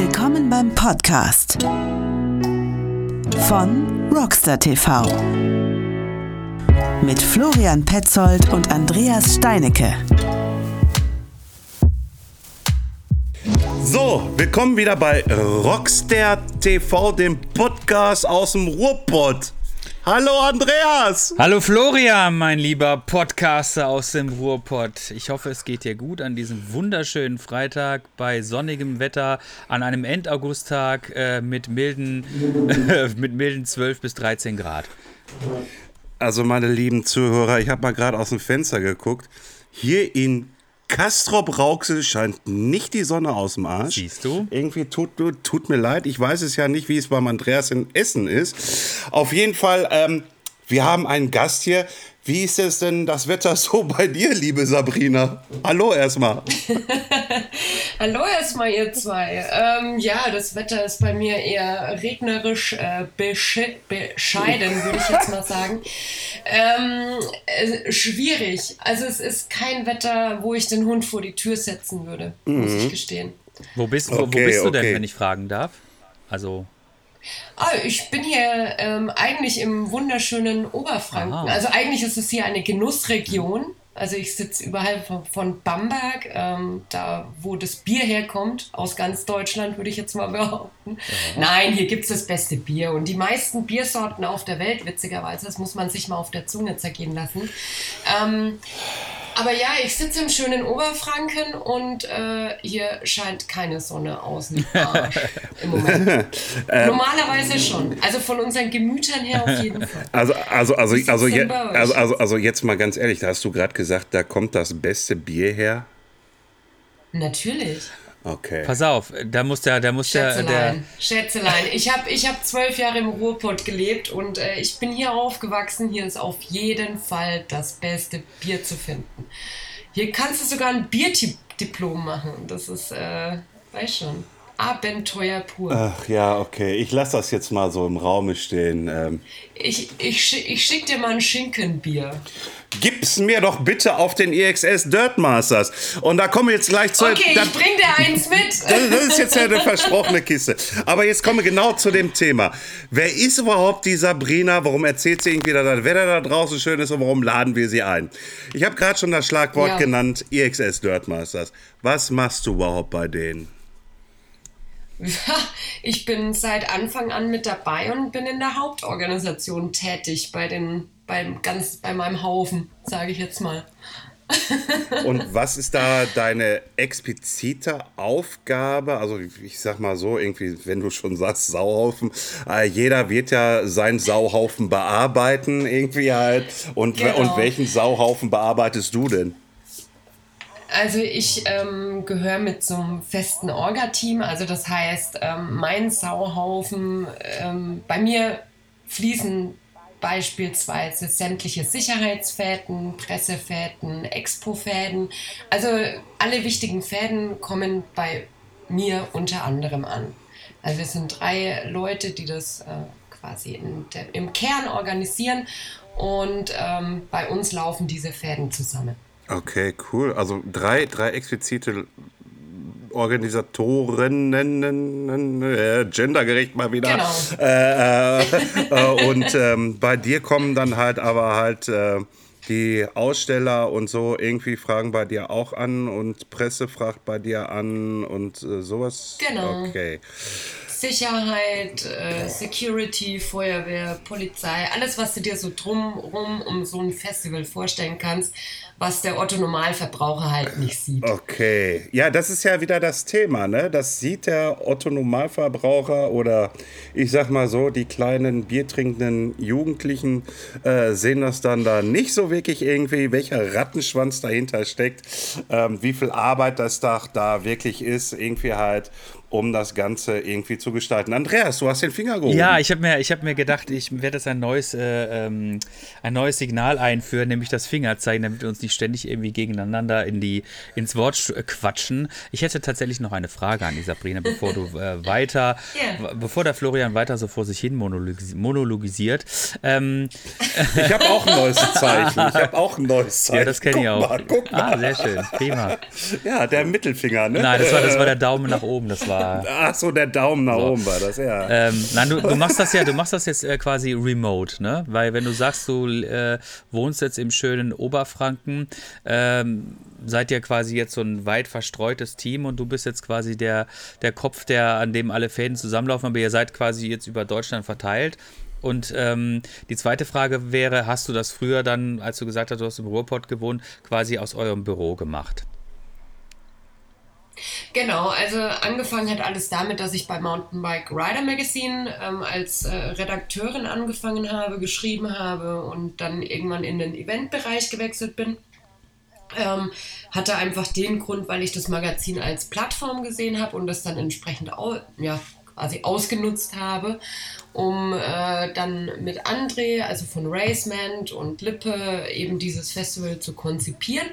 Willkommen beim Podcast von Rockstar TV mit Florian Petzold und Andreas Steinecke. So, willkommen wieder bei Rockstar TV, dem Podcast aus dem Ruhrpott. Hallo Andreas! Hallo Florian, mein lieber Podcaster aus dem Ruhrpott. Ich hoffe, es geht dir gut an diesem wunderschönen Freitag bei sonnigem Wetter an einem Endaugusttag äh, mit, milden, mit milden 12 bis 13 Grad. Also meine lieben Zuhörer, ich habe mal gerade aus dem Fenster geguckt. Hier in Kastrop Rauxel scheint nicht die Sonne aus dem Arsch. Siehst du? Irgendwie tut, tut mir leid. Ich weiß es ja nicht, wie es beim Andreas in Essen ist. Auf jeden Fall, ähm, wir haben einen Gast hier. Wie ist es denn das Wetter so bei dir, liebe Sabrina? Hallo erstmal. Hallo erstmal, ihr zwei. Ähm, ja, das Wetter ist bei mir eher regnerisch äh, bescheiden, würde ich jetzt mal sagen. Ähm, äh, schwierig. Also es ist kein Wetter, wo ich den Hund vor die Tür setzen würde, mhm. muss ich gestehen. Wo bist, wo, okay, wo bist du denn, wenn ich fragen darf? Also Ah, ich bin hier ähm, eigentlich im wunderschönen Oberfranken. Aha. Also eigentlich ist es hier eine Genussregion. Also ich sitze überhalb von, von Bamberg, ähm, da wo das Bier herkommt, aus ganz Deutschland, würde ich jetzt mal behaupten. Ja. Nein, hier gibt es das beste Bier. Und die meisten Biersorten auf der Welt, witzigerweise, das muss man sich mal auf der Zunge zergehen lassen. Ähm, aber ja, ich sitze im schönen Oberfranken und äh, hier scheint keine Sonne Arsch im Moment. ähm, Normalerweise schon. Also von unseren Gemütern her auf jeden Fall. Also, also, also, also, je, also, also, also jetzt mal ganz ehrlich, da hast du gerade gesagt, da kommt das beste Bier her. Natürlich. Okay. Pass auf, da muss der, da muss Schätzelein, der, der Schätzelein. Ich habe ich hab zwölf Jahre im Ruhrpott gelebt und äh, ich bin hier aufgewachsen. Hier ist auf jeden Fall das beste Bier zu finden. Hier kannst du sogar ein Bierdiplom machen. Das ist, äh, weiß schon. Abenteuer pur. Ach ja, okay. Ich lasse das jetzt mal so im Raume stehen. Ähm ich ich, ich schicke dir mal ein Schinkenbier. Gib's mir doch bitte auf den EXS Dirt Masters. Und da kommen wir jetzt gleich zu. Okay, da, ich bring dir eins mit. Das, das ist jetzt ja eine versprochene Kiste. Aber jetzt kommen wir genau zu dem Thema. Wer ist überhaupt die Sabrina? Warum erzählt sie irgendwie, dass das Wetter da draußen schön ist und warum laden wir sie ein? Ich habe gerade schon das Schlagwort ja. genannt: EXS Dirt Masters. Was machst du überhaupt bei denen? ich bin seit Anfang an mit dabei und bin in der Hauptorganisation tätig bei den, beim ganz, bei meinem Haufen, sage ich jetzt mal. und was ist da deine explizite Aufgabe? Also ich sag mal so, irgendwie, wenn du schon sagst, Sauhaufen, äh, jeder wird ja seinen Sauhaufen bearbeiten, irgendwie halt. Und, genau. und welchen Sauhaufen bearbeitest du denn? Also ich ähm, gehöre mit so einem festen Orga-Team. Also das heißt, ähm, mein Sauhaufen, ähm, bei mir fließen beispielsweise sämtliche Sicherheitsfäden, Pressefäden, Expo-Fäden. Also alle wichtigen Fäden kommen bei mir unter anderem an. Also wir sind drei Leute, die das äh, quasi der, im Kern organisieren und ähm, bei uns laufen diese Fäden zusammen. Okay, cool. Also drei, drei explizite Organisatorinnen, äh, gendergerecht mal wieder. Genau. Äh, äh, äh, und ähm, bei dir kommen dann halt aber halt äh, die Aussteller und so irgendwie fragen bei dir auch an und Presse fragt bei dir an und äh, sowas. Genau. Okay. Sicherheit, äh, Security, Feuerwehr, Polizei, alles, was du dir so drumrum um so ein Festival vorstellen kannst, was der Otto Normalverbraucher halt nicht sieht. Okay, ja, das ist ja wieder das Thema, ne? Das sieht der Otto Normalverbraucher oder ich sag mal so, die kleinen biertrinkenden Jugendlichen äh, sehen das dann da nicht so wirklich irgendwie, welcher Rattenschwanz dahinter steckt, ähm, wie viel Arbeit das da, da wirklich ist, irgendwie halt um das Ganze irgendwie zu gestalten. Andreas, du hast den Finger gehoben. Ja, ich habe mir, hab mir gedacht, ich werde jetzt ein neues, äh, ähm, ein neues Signal einführen, nämlich das Fingerzeichen, damit wir uns nicht ständig irgendwie gegeneinander in die, ins Wort quatschen. Ich hätte tatsächlich noch eine Frage an die Sabrina, bevor du äh, weiter, Ja. bevor der Florian weiter so vor sich hin monologis monologisiert. Ähm, Ich habe auch ein neues Zeichen. Ich habe auch ein neues Zeichen. ja, das kenne ich auch. Mal, guck mal. Ah, sehr schön. Prima. Ja, der Mittelfinger, ne? Nein, das war, das war der Daumen nach oben. Das war. Ach so, der Daumen nach oben war das, ja. Ähm, nein, du, du machst das ja, du machst das jetzt äh, quasi remote, ne? Weil wenn du sagst, du äh, wohnst jetzt im schönen Oberfranken, ähm, seid ihr quasi jetzt so ein weit verstreutes Team und du bist jetzt quasi der, der Kopf, der an dem alle Fäden zusammenlaufen, aber ihr seid quasi jetzt über Deutschland verteilt. Und ähm, die zweite Frage wäre, hast du das früher dann, als du gesagt hast, du hast im Ruhrpott gewohnt, quasi aus eurem Büro gemacht? Genau, also angefangen hat alles damit, dass ich bei Mountainbike Rider Magazine ähm, als äh, Redakteurin angefangen habe, geschrieben habe und dann irgendwann in den Eventbereich gewechselt bin. Ähm, hatte einfach den Grund, weil ich das Magazin als Plattform gesehen habe und das dann entsprechend ja, quasi ausgenutzt habe, um äh, dann mit André, also von Racement und Lippe, eben dieses Festival zu konzipieren.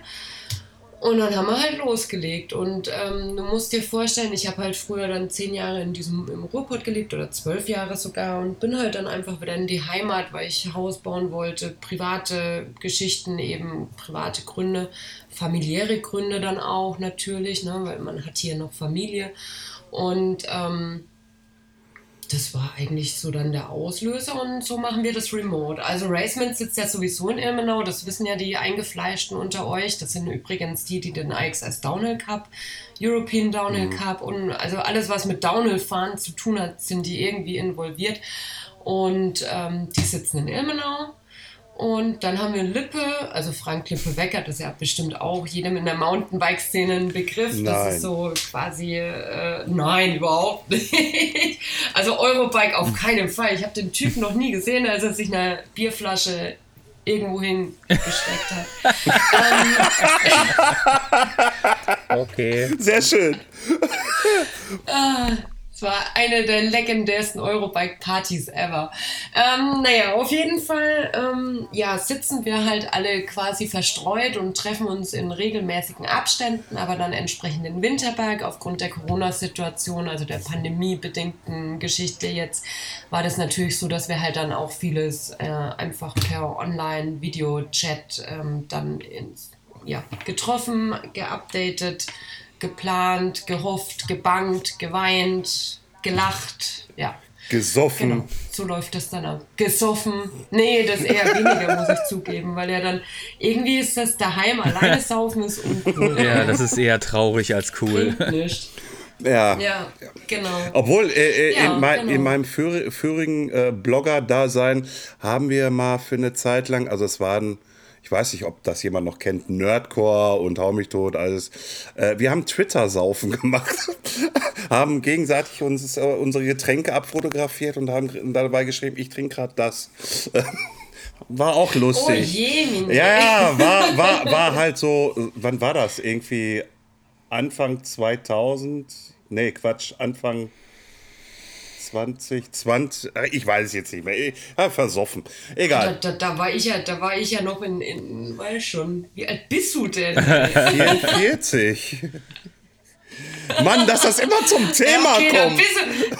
Und dann haben wir halt losgelegt. Und ähm, du musst dir vorstellen, ich habe halt früher dann zehn Jahre in diesem im Ruhrpott gelebt oder zwölf Jahre sogar und bin halt dann einfach wieder in die Heimat, weil ich Haus bauen wollte, private Geschichten, eben private Gründe, familiäre Gründe dann auch natürlich, ne, weil man hat hier noch Familie. Und ähm, das war eigentlich so dann der Auslöser und so machen wir das remote. Also Racement sitzt ja sowieso in Ilmenau, das wissen ja die Eingefleischten unter euch. Das sind übrigens die, die den IXS Downhill Cup, European Downhill Cup und also alles, was mit Downhill-Fahren zu tun hat, sind die irgendwie involviert. Und ähm, die sitzen in Ilmenau. Und dann haben wir Lippe, also Frank Lippe-Wecker, das ist ja bestimmt auch jedem in der Mountainbike-Szene ein Begriff. Das Nein. ist so quasi, äh, nein, überhaupt nicht. Also Eurobike auf keinen Fall. Ich habe den Typen noch nie gesehen, als er sich eine Bierflasche irgendwohin gesteckt hat. Okay. Sehr schön. Es war eine der legendärsten Eurobike-Partys ever. Ähm, naja, auf jeden Fall ähm, ja, sitzen wir halt alle quasi verstreut und treffen uns in regelmäßigen Abständen, aber dann entsprechend in Winterberg aufgrund der Corona-Situation, also der pandemiebedingten Geschichte jetzt, war das natürlich so, dass wir halt dann auch vieles äh, einfach per Online-Video-Chat ähm, dann ins, ja, getroffen, geupdatet geplant, gehofft, gebangt, geweint, gelacht. Ja, Gesoffen. genau. So läuft das dann ab. Gesoffen. Nee, das eher weniger, muss ich zugeben, weil ja dann irgendwie ist das daheim alleine saufen ist uncool. Ja, das ist eher traurig als cool. Ja. Ja, genau. Obwohl, äh, äh, Ja, in, mein, genau. in meinem vorigen äh, Blogger-Dasein haben wir mal für eine Zeit lang, also es waren, ich weiß nicht, ob das jemand noch kennt, Nerdcore und Hau mich tot, alles. Äh, wir haben Twitter-Saufen gemacht, haben gegenseitig uns äh, unsere Getränke abfotografiert und haben dabei geschrieben, ich trinke gerade das. War auch Oh lustig. je, Mini. Ja, ja, war, war, war halt so, wann war das? Irgendwie Anfang 2000? Nee, Quatsch, Anfang 2020, äh, ich weiß es jetzt nicht mehr, ich hab versoffen. Da, Egal. da, da war ich ja, da war ich ja noch in, in weiß schon. Wie alt bist du denn? 44. Mann, dass das immer zum Thema okay, kommt.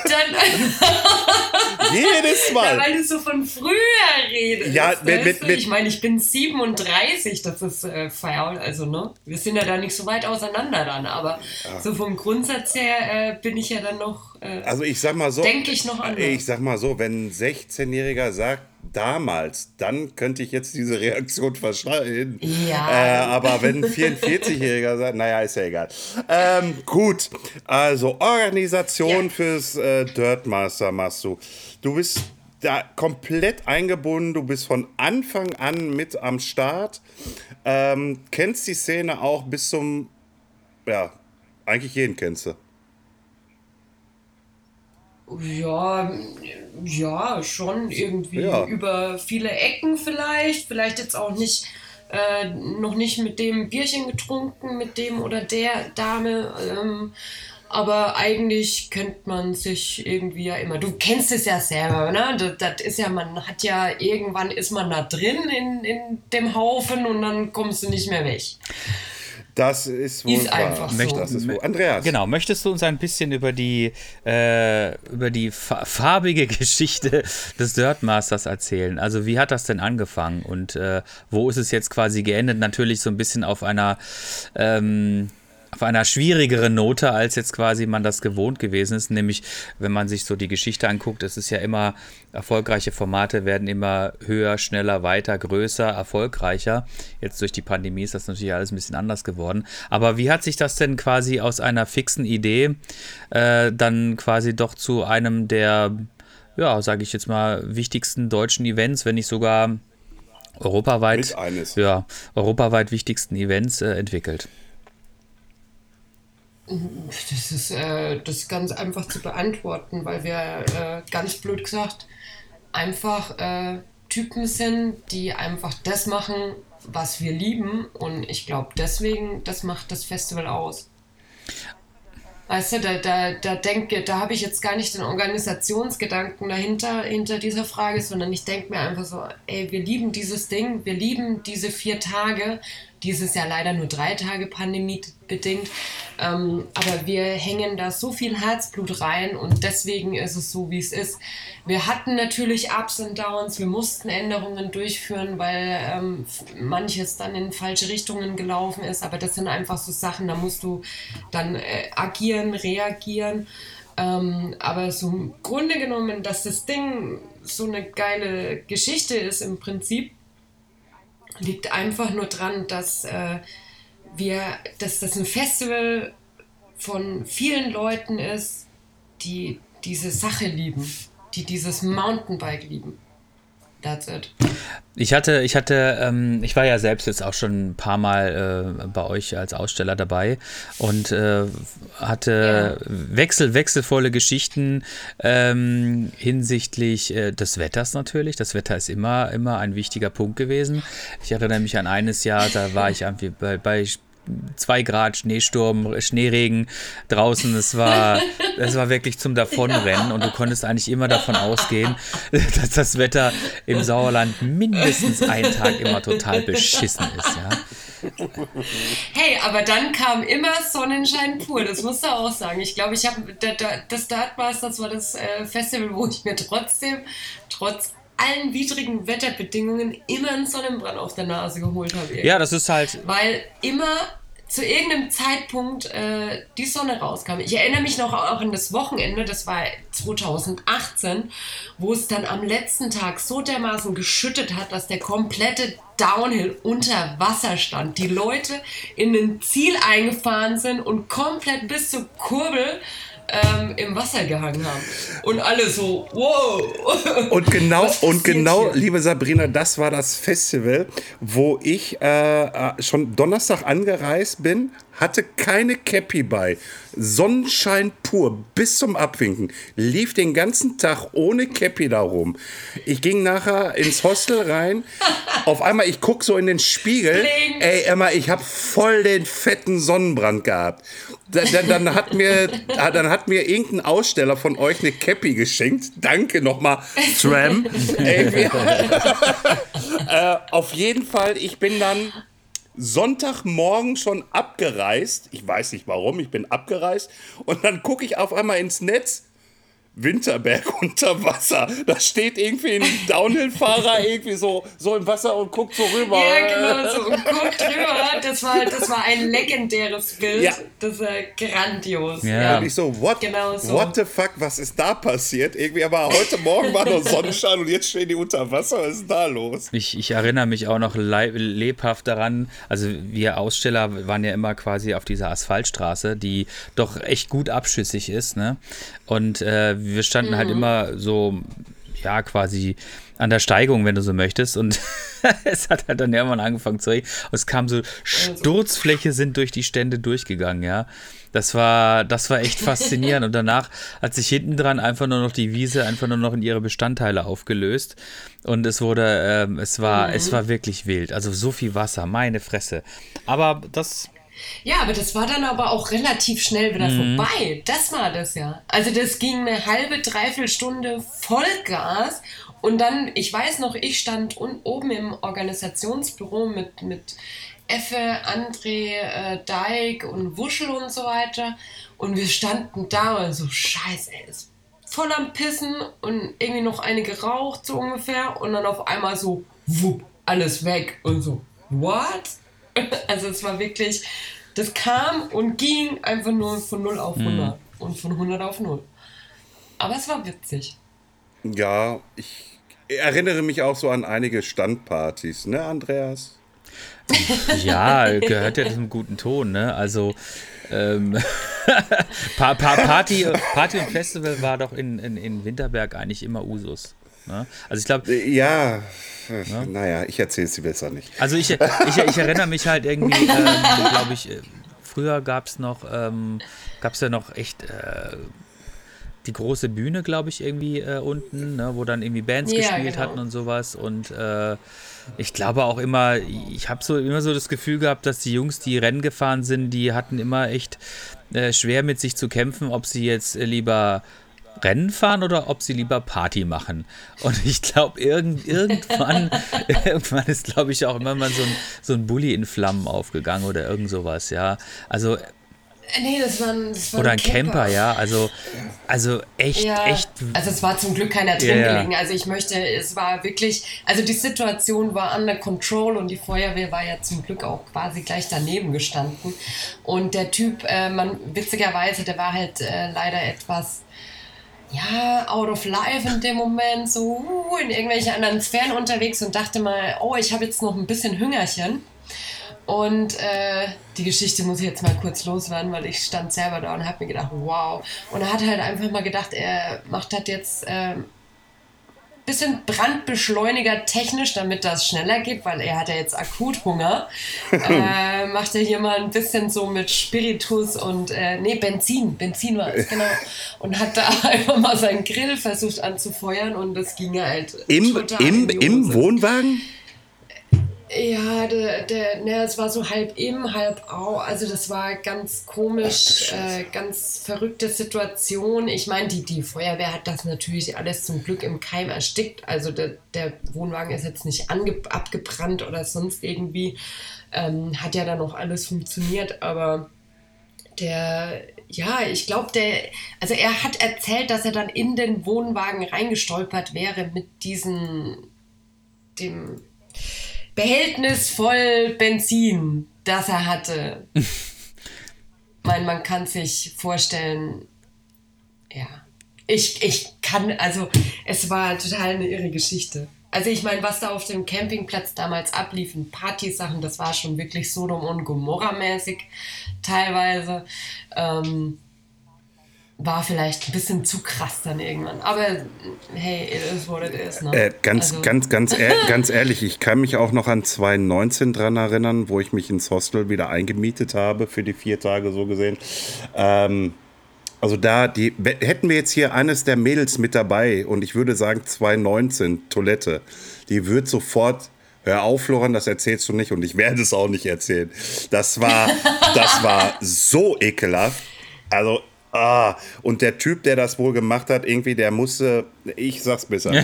dann, Jedes Ja, Mal. weil du so von früher redest. Ja, mit- mit- mit- ich meine, ich bin 37, das ist äh, fair, also ne, wir sind ja da nicht so weit auseinander dann, aber so vom Grundsatz her äh, bin ich ja dann noch, äh, Also ich sag mal so. Denk ich noch anders. Ich sag mal so, wenn ein 16-Jähriger sagt, damals, dann könnte ich jetzt diese Reaktion verstehen. Ja. Äh, aber wenn ein 44-Jähriger sagt, naja, ist ja egal. Ähm, gut, also Organisation Ja. fürs äh, Dirtmaster machst du. Du bist da komplett eingebunden, du bist von Anfang an mit am Start, ähm, kennst die Szene auch bis zum, ja, eigentlich jeden kennst du. Ja, ja, schon irgendwie Ja. über viele Ecken vielleicht, vielleicht jetzt auch nicht, äh, noch nicht mit dem Bierchen getrunken, mit dem oder der Dame, ähm, aber eigentlich kennt man sich irgendwie ja immer. Du kennst es ja selber, ne? Das, das ist ja, man hat ja, irgendwann ist man da drin in, in dem Haufen und dann kommst du nicht mehr weg. Das ist wohl Ist wahr. einfach so. Das ist wohl. Andreas. Genau, möchtest du uns ein bisschen über die, äh, über die fa farbige Geschichte des Dirtmasters erzählen? Also wie hat das denn angefangen und äh, wo ist es jetzt quasi geendet? Natürlich so ein bisschen auf einer ähm, auf einer schwierigeren Note, als jetzt quasi man das gewohnt gewesen ist. Nämlich, wenn man sich so die Geschichte anguckt, es ist ja immer, erfolgreiche Formate werden immer höher, schneller, weiter, größer, erfolgreicher. Jetzt durch die Pandemie ist das natürlich alles ein bisschen anders geworden. Aber wie hat sich das denn quasi aus einer fixen Idee äh, dann quasi doch zu einem der, ja, sage ich jetzt mal, wichtigsten deutschen Events, wenn nicht sogar europaweit, eines. ja, europaweit wichtigsten Events äh, entwickelt? Das ist, äh, das ist ganz einfach zu beantworten, weil wir äh, ganz blöd gesagt einfach äh, Typen sind, die einfach das machen, was wir lieben. Und ich glaube, deswegen, das macht das Festival aus. Weißt du, da, da, da denke, da habe ich jetzt gar nicht den Organisationsgedanken dahinter, hinter dieser Frage, sondern ich denke mir einfach so, ey, wir lieben dieses Ding, wir lieben diese vier Tage, dieses Jahr leider nur drei Tage Pandemie bedingt, ähm, aber wir hängen da so viel Herzblut rein und deswegen ist es so, wie es ist. Wir hatten natürlich Ups und Downs, wir mussten Änderungen durchführen, weil ähm, manches dann in falsche Richtungen gelaufen ist, aber das sind einfach so Sachen, da musst du dann äh, agieren, reagieren. Ähm, aber so im Grunde genommen, dass das Ding so eine geile Geschichte ist im Prinzip, liegt einfach nur dran, dass äh, wir, dass das ein Festival von vielen Leuten ist, die diese Sache lieben, die dieses Mountainbike lieben. That's it. Ich hatte, ich hatte, ähm, ich war ja selbst jetzt auch schon ein paar Mal äh, bei euch als Aussteller dabei und äh, hatte wechsel, wechselvolle Geschichten ähm, hinsichtlich äh, des Wetters natürlich. Das Wetter ist immer, immer ein wichtiger Punkt gewesen. Ich erinnere mich an eines Jahr, da war ich irgendwie bei, bei zwei Grad Schneesturm, Schneeregen draußen. Es war, es war wirklich zum Davonrennen und du konntest eigentlich immer davon ausgehen, dass das Wetter im Sauerland mindestens einen Tag immer total beschissen ist, ja. Hey, aber dann kam immer Sonnenschein pur, das musst du auch sagen. Ich glaube, ich habe das Dartmasters war das äh, Festival, wo ich mir trotzdem, trotz allen widrigen Wetterbedingungen immer einen Sonnenbrand auf der Nase geholt habe. Ja, das ist halt. Weil immer zu irgendeinem Zeitpunkt äh, die Sonne rauskam. Ich erinnere mich noch auch an das Wochenende, das war 2018, wo es dann am letzten Tag so dermaßen geschüttet hat, dass der komplette Downhill unter Wasser stand. Die Leute in ein Ziel eingefahren sind und komplett bis zur Kurbel ähm, im Wasser gehangen haben. Und alle so, wow. Und genau, und genau, hier? liebe Sabrina, das war das Festival, wo ich äh, äh, schon Donnerstag angereist bin, hatte keine Cappy bei. Sonnenschein pur, bis zum Abwinken. Lief den ganzen Tag ohne Cappy da rum. Ich ging nachher ins Hostel rein. Auf einmal, ich guck so in den Spiegel. Bling. Ey, Emma, ich habe voll den fetten Sonnenbrand gehabt. Dann, dann, dann, hat mir, ah, dann hat mir irgendein Aussteller von euch eine Cappy geschenkt. Danke nochmal, Tram. Ey, wir, äh, auf jeden Fall, ich bin dann Sonntagmorgen schon abgereist. Ich weiß nicht warum, ich bin abgereist. Und dann gucke ich auf einmal ins Netz. Winterberg unter Wasser. Da steht irgendwie ein Downhill-Fahrer irgendwie so, so im Wasser und guckt so rüber. Ja, genau so. Und guckt drüber. Das war, das war ein legendäres Bild. Ja. Das war grandios. Ja. Und ich so, what, Genau so. what the fuck, was ist da passiert? Irgendwie, aber heute Morgen war noch Sonnenschein und jetzt stehen die unter Wasser. Was ist da los? Ich, ich erinnere mich auch noch lebhaft daran, also wir Aussteller waren ja immer quasi auf dieser Asphaltstraße, die doch echt gut abschüssig ist, ne? Und äh, wir standen halt immer so, ja, quasi an der Steigung, wenn du so möchtest. Und es hat halt dann irgendwann angefangen zu regnen. Und es kam so, Sturzfläche sind durch die Stände durchgegangen, ja. Das war, das war echt faszinierend. Und danach hat sich hinten dran einfach nur noch die Wiese einfach nur noch in ihre Bestandteile aufgelöst. Und es wurde, ähm, es war, es war wirklich wild. Also so viel Wasser, meine Fresse. Aber das, Ja, aber das war dann aber auch relativ schnell wieder mhm. vorbei. Das war das ja. Also das ging eine halbe, dreiviertel Stunde Vollgas und dann, ich weiß noch, ich stand oben im Organisationsbüro mit, mit Effe, André, äh, Deik und Wuschel und so weiter. Und wir standen da und so, scheiße, ey, ist voll am Pissen und irgendwie noch eine geraucht, so ungefähr. Und dann auf einmal so, wupp, alles weg. Und so, what? Also es war wirklich, das kam und ging einfach nur von 0 auf 100 mhm. und von 100 auf 0. Aber es war witzig. Ja, ich erinnere mich auch so an einige Standpartys, ne, Andreas? Ja, gehört ja zum guten Ton, ne? Also ähm, pa pa Party, Party und Festival war doch in, in, in Winterberg eigentlich immer Usus. Ne? Also ich glaube. Ja, ne? naja, ich erzähle es dir besser nicht. Also ich, ich, ich erinnere mich halt irgendwie, ähm, glaube ich, äh, früher gab es noch, ähm, gab es ja noch echt. Äh, die große Bühne, glaube ich, irgendwie äh, unten, ne, wo dann irgendwie Bands ja, gespielt genau. hatten und sowas. Und äh, ich glaube auch immer, ich habe so immer so das Gefühl gehabt, dass die Jungs, die Rennen gefahren sind, die hatten immer echt äh, schwer mit sich zu kämpfen, ob sie jetzt äh, lieber Rennen fahren oder ob sie lieber Party machen. Und ich glaube, irgend, irgendwann, irgendwann ist, glaube ich, auch immer mal so ein, so ein Bulli in Flammen aufgegangen oder irgend sowas, ja. Also äh, nee, das war ein, das war Oder ein Camper. Camper, ja. Also, also echt, ja, echt. Also es war zum Glück keiner drin yeah. gelegen. Also ich möchte, es war wirklich, also die Situation war under control und die Feuerwehr war ja zum Glück auch quasi gleich daneben gestanden. Und der Typ, äh, man, witzigerweise, der war halt äh, leider etwas ja, out of life in dem Moment, so uh, in irgendwelchen anderen Sphären unterwegs und dachte mal, oh, ich habe jetzt noch ein bisschen Hüngerchen. Und äh, die Geschichte muss ich jetzt mal kurz loswerden, weil ich stand selber da und habe mir gedacht, wow. Und er hat halt einfach mal gedacht, er macht das jetzt äh, bisschen Brandbeschleuniger technisch, damit das schneller geht, weil er hat ja jetzt akut Hunger. äh, macht er hier mal ein bisschen so mit Spiritus und äh, nee, Benzin, Benzin war es, genau. Und hat da einfach mal seinen Grill versucht anzufeuern und das ging halt. Im, im, im Wohnwagen? Ja, der, der, ne, es war so halb im, halb au. Also das war ganz komisch, äh, ganz verrückte Situation. Ich meine, die, die Feuerwehr hat das natürlich alles zum Glück im Keim erstickt. Also der, der Wohnwagen ist jetzt nicht ange, abgebrannt oder sonst irgendwie. Ähm, hat ja dann noch alles funktioniert, aber der, ja, ich glaube, der, also er hat erzählt, dass er dann in den Wohnwagen reingestolpert wäre mit diesem, dem, Behältnis voll Benzin, das er hatte. ich meine, man kann sich vorstellen, ja. Ich, ich kann, also es war total eine irre Geschichte. Also ich meine, was da auf dem Campingplatz damals abliefen, Partysachen, das war schon wirklich Sodom und Gomorra mäßig teilweise. Ähm, war vielleicht ein bisschen zu krass dann irgendwann. Aber hey, it is what it is. Ne? Äh, ganz, also. ganz, ganz, ehr ganz ehrlich, ich kann mich auch noch an 2019 dran erinnern, wo ich mich ins Hostel wieder eingemietet habe für die vier Tage so gesehen. Ähm, also da, die, hätten wir jetzt hier eines der Mädels mit dabei und ich würde sagen 2019, Toilette, die wird sofort Hör auf, Florian, das erzählst du nicht und ich werde es auch nicht erzählen. Das war, das war so ekelhaft. Also Ah, und der Typ, der das wohl gemacht hat, irgendwie, der musste, ich sag's besser.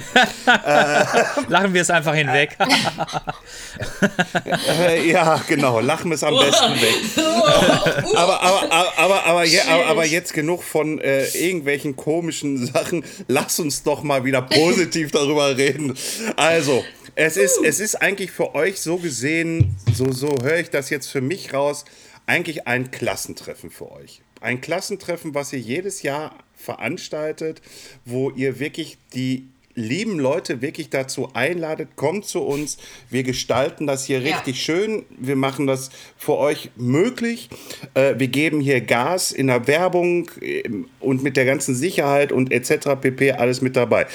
lachen wir es einfach hinweg. äh, ja, genau, lachen wir es am besten weg. aber, aber, aber, aber, aber, je, aber, jetzt genug von äh, irgendwelchen komischen Sachen. Lass uns doch mal wieder positiv darüber reden. Also, es ist, es ist eigentlich für euch so gesehen, so, so höre ich das jetzt für mich raus, eigentlich ein Klassentreffen für euch ein Klassentreffen, was ihr jedes Jahr veranstaltet, wo ihr wirklich die lieben Leute wirklich dazu einladet, kommt zu uns. Wir gestalten das hier ja. richtig schön. Wir machen das für euch möglich. Äh, wir geben hier Gas in der Werbung ähm, und mit der ganzen Sicherheit und etc. pp. alles mit dabei.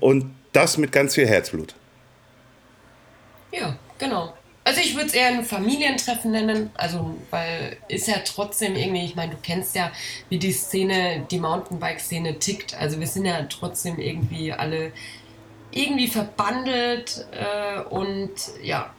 Und das mit ganz viel Herzblut. Ja, genau. Also ich würde es eher ein Familientreffen nennen, also weil ist ja trotzdem irgendwie, ich meine, du kennst ja, wie die Szene, die Mountainbike-Szene tickt. Also wir sind ja trotzdem irgendwie alle irgendwie verbandelt äh, und ja,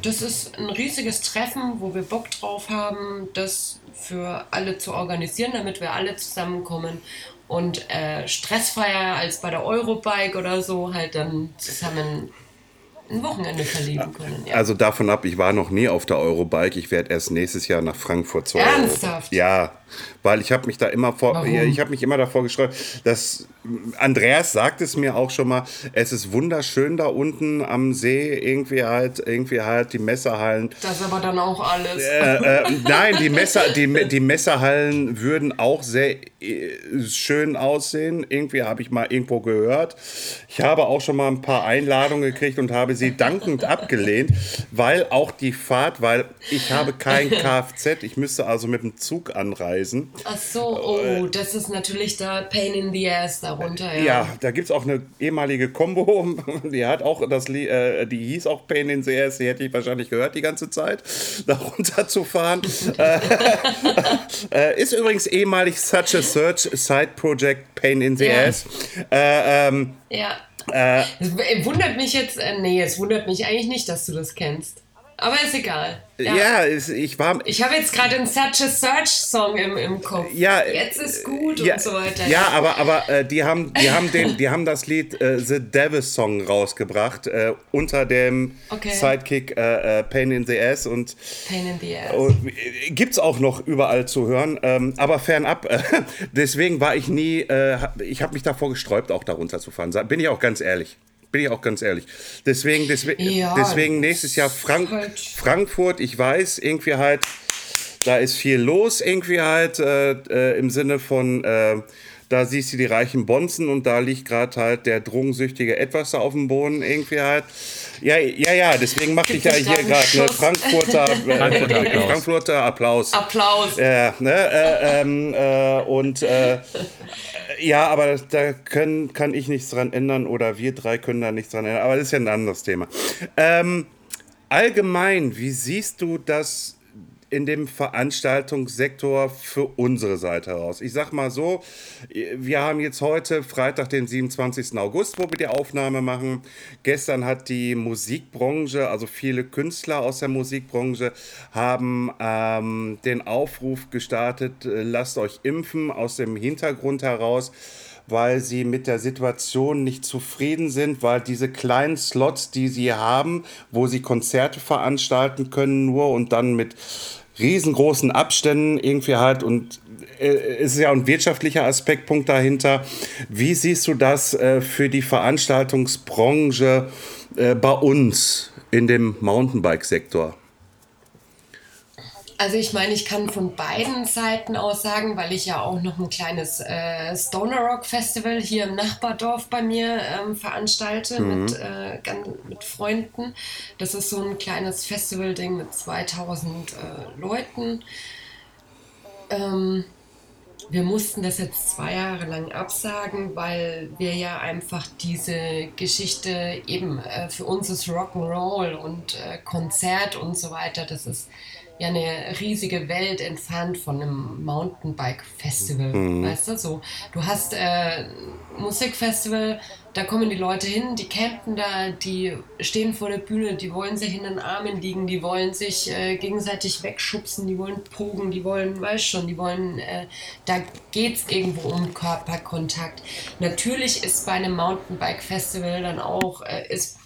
das ist ein riesiges Treffen, wo wir Bock drauf haben, das für alle zu organisieren, damit wir alle zusammenkommen und äh, stressfreier als bei der Eurobike oder so halt dann zusammen ein Wochenende verleben können. Ja. Also davon ab, ich war noch nie auf der Eurobike. Ich werde erst nächstes Jahr nach Frankfurt zur Ernsthaft? Euro. Ja, weil ich habe mich da immer vor, Warum? ich habe mich immer davor gestreut, dass Andreas sagt es mir auch schon mal, es ist wunderschön da unten am See, irgendwie halt, irgendwie halt die Messerhallen. Das aber dann auch alles. Äh, äh, nein, die, Messer, die, die Messerhallen würden auch sehr schön aussehen. Irgendwie habe ich mal irgendwo gehört. Ich habe auch schon mal ein paar Einladungen gekriegt und habe sie dankend abgelehnt, weil auch die Fahrt, weil ich habe kein Kfz, ich müsste also mit dem Zug anreisen. Ach so, oh, das ist natürlich da Pain in the Ass darunter. Ja, Ja, da gibt es auch eine ehemalige Combo, die hat auch das, äh, die hieß auch Pain in the Ass, die hätte ich wahrscheinlich gehört die ganze Zeit, da runterzufahren. äh, äh, ist übrigens ehemalig Such a Search Side Project Pain in the Ja. Ass. Äh, ähm, ja. es w- wundert mich jetzt, äh, nee, es wundert mich eigentlich nicht, dass du das kennst. Aber ist egal. ja, ist, ich war. Ich habe jetzt gerade einen Such a Search Song im, im Kopf. Ja, jetzt ist gut ja, und so weiter. Ja, aber, aber äh, die, haben, die, haben den, die haben das Lied äh, The Devil Song rausgebracht äh, unter dem Okay. Sidekick äh, äh, Pain in the Ass und Pain in the Ass. Oh, Gibt es auch noch überall zu hören, ähm, aber fernab. Äh, deswegen war ich nie, äh, ich habe mich davor gesträubt, auch da runterzufahren. Sa- Bin ich auch ganz ehrlich. Bin ich auch ganz ehrlich. Deswegen, deswegen, Ja, deswegen nächstes Jahr Frank halt- Frankfurt, ich weiß, irgendwie halt, da ist viel los, irgendwie halt, äh, äh, im Sinne von, äh, da siehst du die reichen Bonzen und da liegt gerade halt der drogensüchtige Etwas da auf dem Boden, irgendwie halt. Ja, ja, ja, deswegen machte ich ja hier gerade einen ne? Frankfurter, äh, Frankfurter Applaus. Frankfurter Applaus. Applaus. Ja, ne, äh, ähm, äh, und äh, ja, aber da können, kann ich nichts dran ändern oder wir drei können da nichts dran ändern. Aber das ist ja ein anderes Thema. Ähm, allgemein, wie siehst du das in dem Veranstaltungssektor für unsere Seite heraus? Ich sag mal so, wir haben jetzt heute Freitag, den 27. August, wo wir die Aufnahme machen. Gestern hat die Musikbranche, also viele Künstler aus der Musikbranche, haben ähm, den Aufruf gestartet, äh, lasst euch impfen aus dem Hintergrund heraus, weil sie mit der Situation nicht zufrieden sind, weil diese kleinen Slots, die sie haben, wo sie Konzerte veranstalten können, nur und dann mit riesengroßen Abständen irgendwie halt und äh, es ist ja ein wirtschaftlicher Aspektpunkt dahinter. Wie siehst du das äh, für die Veranstaltungsbranche äh, bei uns in dem Mountainbike-Sektor? Also ich meine, ich kann von beiden Seiten aus sagen, weil ich ja auch noch ein kleines äh, Stoner Rock Festival hier im Nachbardorf bei mir ähm, veranstalte mit, äh, mit Freunden. Das ist so ein kleines Festival-Ding mit 2000 äh, Leuten. Ähm, wir mussten das jetzt zwei Jahre lang absagen, weil wir ja einfach diese Geschichte eben äh, für uns ist Rock'n'Roll und äh, Konzert und so weiter. Das ist ja eine riesige Welt entfernt von einem Mountainbike-Festival. Weißt du, so. Du hast äh, ein Musikfestival, da kommen die Leute hin, die campen da, die stehen vor der Bühne, die wollen sich in den Armen liegen, die wollen sich äh, gegenseitig wegschubsen, die wollen pogen, die wollen, weißt schon, die wollen, äh, da geht es irgendwo um Körperkontakt. Natürlich ist bei einem Mountainbike-Festival dann auch, äh, ist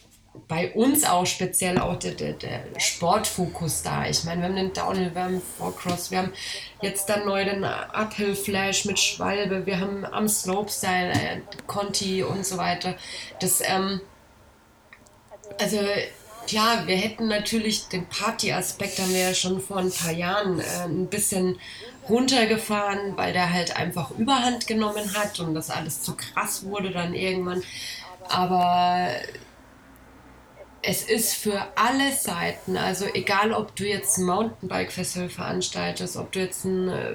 bei uns auch speziell auch der, der, der Sportfokus da. Ich meine, wir haben den Downhill, wir haben Forecross, wir haben jetzt dann neu den Uphill Flash mit Schwalbe, wir haben am Slopestyle äh, Conti und so weiter. Das, ähm, also klar, wir hätten natürlich den Party-Aspekt, haben wir ja schon vor ein paar Jahren äh, ein bisschen runtergefahren, weil der halt einfach Überhand genommen hat und das alles zu krass wurde dann irgendwann. Aber es ist für alle Seiten, also egal ob du jetzt ein Mountainbike-Festival veranstaltest, ob du jetzt ein, äh,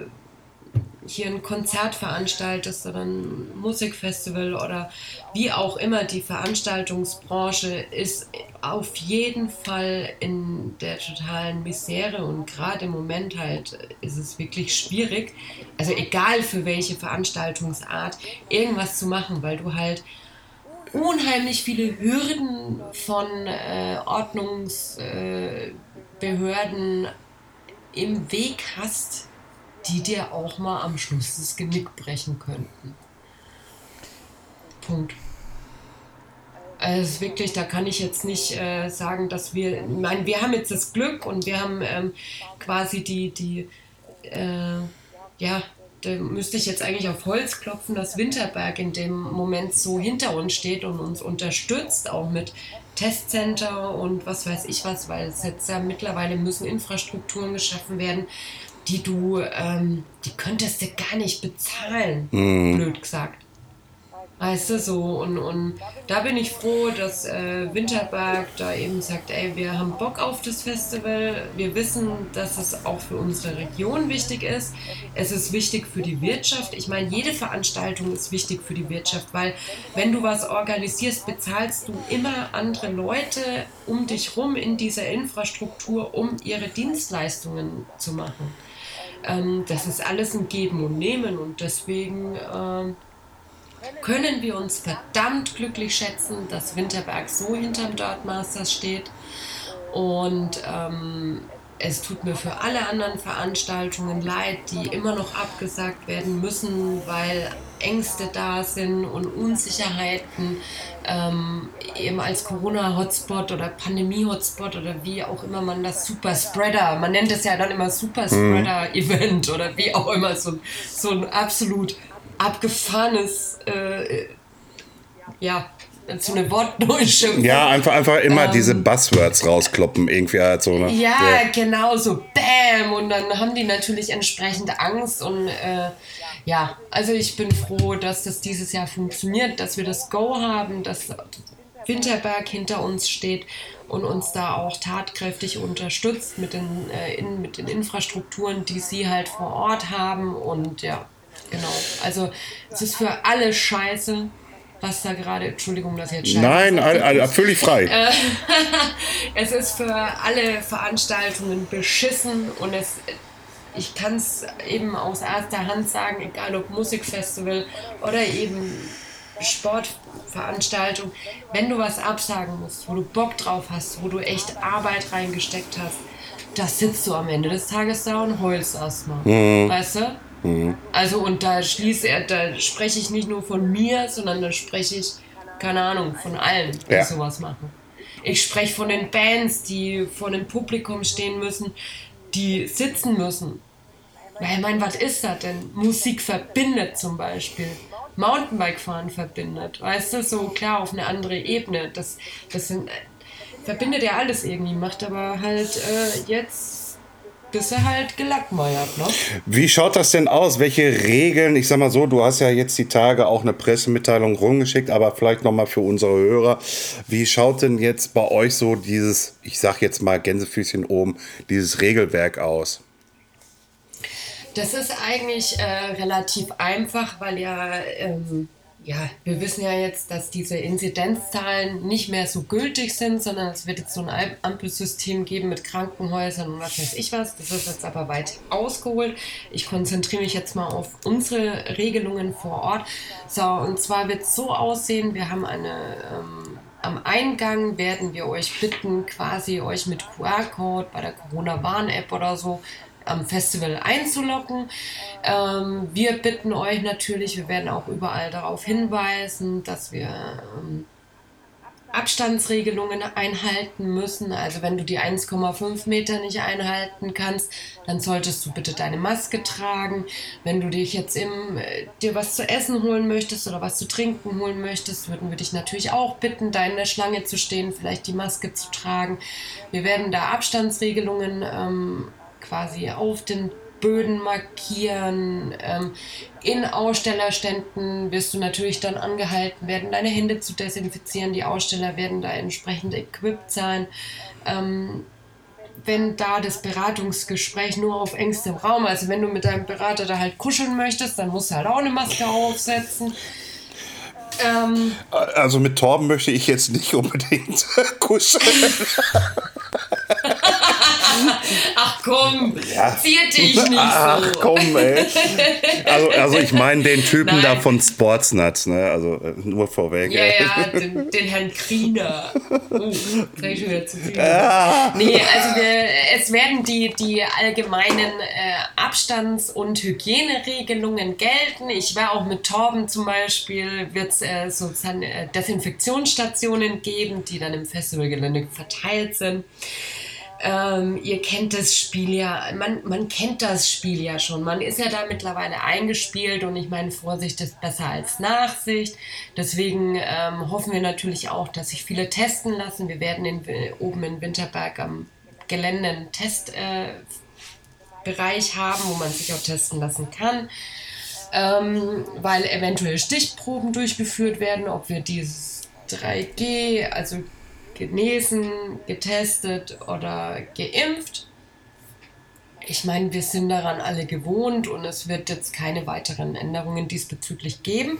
hier ein Konzert veranstaltest oder ein Musikfestival oder wie auch immer, die Veranstaltungsbranche ist auf jeden Fall in der totalen Misere und gerade im Moment halt ist es wirklich schwierig, also egal für welche Veranstaltungsart, irgendwas zu machen, weil du halt unheimlich viele Hürden von äh, Ordnungsbehörden äh, im Weg hast, die dir auch mal am Schluss das Genick brechen könnten. Punkt. Also wirklich, da kann ich jetzt nicht äh, sagen, dass wir, ich meine, wir haben jetzt das Glück und wir haben ähm, quasi die, die, äh, ja, da müsste ich jetzt eigentlich auf Holz klopfen, dass Winterberg in dem Moment so hinter uns steht und uns unterstützt, auch mit Testcenter und was weiß ich was, weil es jetzt ja mittlerweile müssen Infrastrukturen geschaffen werden, die du, ähm, die könntest du gar nicht bezahlen, Mhm. blöd gesagt. Weißt du, so, und, und da bin ich froh, dass äh, Winterberg da eben sagt, ey, wir haben Bock auf das Festival, wir wissen, dass es auch für unsere Region wichtig ist, es ist wichtig für die Wirtschaft. Ich meine, jede Veranstaltung ist wichtig für die Wirtschaft, weil wenn du was organisierst, bezahlst du immer andere Leute um dich rum in dieser Infrastruktur, um ihre Dienstleistungen zu machen. Ähm, das ist alles ein Geben und Nehmen und deswegen... Ähm, können wir uns verdammt glücklich schätzen, dass Winterberg so hinterm Dirt Masters steht. Und ähm, es tut mir für alle anderen Veranstaltungen leid, die immer noch abgesagt werden müssen, weil Ängste da sind und Unsicherheiten, ähm, eben als Corona-Hotspot oder Pandemie-Hotspot oder wie auch immer man das Superspreader, man nennt es ja dann immer Superspreader-Event oder wie auch immer, so, so ein absolut abgefahrenes, äh, ja, so eine Wortneuschöpfung. Ja, einfach, einfach immer Ähm. diese Buzzwords rauskloppen, irgendwie halt so. Ne? Ja, genau, so BÄM und dann haben die natürlich entsprechend Angst und äh, ja, also ich bin froh, dass das dieses Jahr funktioniert, dass wir das Go haben, dass Winterberg hinter uns steht und uns da auch tatkräftig unterstützt mit den, äh, in, mit den Infrastrukturen, die sie halt vor Ort haben und ja, genau. Also es ist für alle scheiße, was da gerade, Entschuldigung, dass ich jetzt scheiße Nein, sage. all, all, völlig frei. Äh. Es ist für alle Veranstaltungen beschissen und es, ich kann es eben aus erster Hand sagen, egal ob Musikfestival oder eben Sportveranstaltung, wenn du was absagen musst, wo du Bock drauf hast, wo du echt Arbeit reingesteckt hast, da sitzt du am Ende des Tages da und heulst erstmal. Weißt du? Also und da schließe da spreche ich nicht nur von mir, sondern da spreche ich, keine Ahnung, von allen, die Ja. sowas machen. Ich spreche von den Bands, die vor dem Publikum stehen müssen, die sitzen müssen. Weil, ich meine, was ist das denn? Musik verbindet zum Beispiel. Mountainbike-Fahren verbindet. Weißt du, so klar auf eine andere Ebene. Das, das sind, verbindet ja alles irgendwie, macht aber halt äh, jetzt bist du halt gelackmeiert, ne? Wie schaut das denn aus? Welche Regeln? Ich sag mal so, du hast ja jetzt die Tage auch eine Pressemitteilung rumgeschickt, aber vielleicht noch mal für unsere Hörer. Wie schaut denn jetzt bei euch so dieses, ich sag jetzt mal Gänsefüßchen oben, dieses Regelwerk aus? Das ist eigentlich äh, relativ einfach, weil ja, ähm, ja, wir wissen ja jetzt, dass diese Inzidenzzahlen nicht mehr so gültig sind, sondern es wird jetzt so ein Ampelsystem geben mit Krankenhäusern und was weiß ich was. Das ist jetzt aber weit ausgeholt. Ich konzentriere mich jetzt mal auf unsere Regelungen vor Ort. So, und zwar wird es so aussehen, wir haben eine... Ähm, am Eingang werden wir euch bitten, quasi euch mit QR-Code bei der Corona-Warn-App oder so am Festival einzulocken. Ähm, wir bitten euch natürlich, wir werden auch überall darauf hinweisen, dass wir ähm, Abstandsregelungen einhalten müssen. Also wenn du die 1,5 Meter nicht einhalten kannst, dann solltest du bitte deine Maske tragen. Wenn du dich jetzt im, äh, dir was zu essen holen möchtest oder was zu trinken holen möchtest, würden wir dich natürlich auch bitten, da in der Schlange zu stehen, vielleicht die Maske zu tragen. Wir werden da Abstandsregelungen ähm, quasi auf den Böden markieren. Ähm, in Ausstellerständen wirst du natürlich dann angehalten werden, deine Hände zu desinfizieren. Die Aussteller werden da entsprechend equipped sein. Ähm, wenn da das Beratungsgespräch nur auf engstem Raum, also wenn du mit deinem Berater da halt kuscheln möchtest, dann musst du halt auch eine Maske aufsetzen. Ähm, Also mit Torben möchte ich jetzt nicht unbedingt kuscheln. ach, komm, Ja. zieh dich nicht Ach so. komm, ey. Also, also ich meine den Typen da Nein. von Sportsnuts, ne? Also äh, nur vorweg. Ja, ja, den, den Herrn Kriener. Oh, ich schon wieder zu viel. Ah. Nee, also wir, es werden die, die allgemeinen äh, Abstands- und Hygieneregelungen gelten. Ich war auch mit Torben zum Beispiel, wird es äh, sozusagen äh, Desinfektionsstationen geben, die dann im Festivalgelände verteilt sind. Ähm, ihr kennt das Spiel ja, man, man kennt das Spiel ja schon. Man ist ja da mittlerweile eingespielt und ich meine, Vorsicht ist besser als Nachsicht. Deswegen ähm, hoffen wir natürlich auch, dass sich viele testen lassen. Wir werden in, oben in Winterberg am Gelände einen Testbereich äh, haben, wo man sich auch testen lassen kann. Ähm, weil eventuell Stichproben durchgeführt werden, ob wir dieses 3G, also genesen, getestet oder geimpft. Ich meine, wir sind daran alle gewohnt und es wird jetzt keine weiteren Änderungen diesbezüglich geben.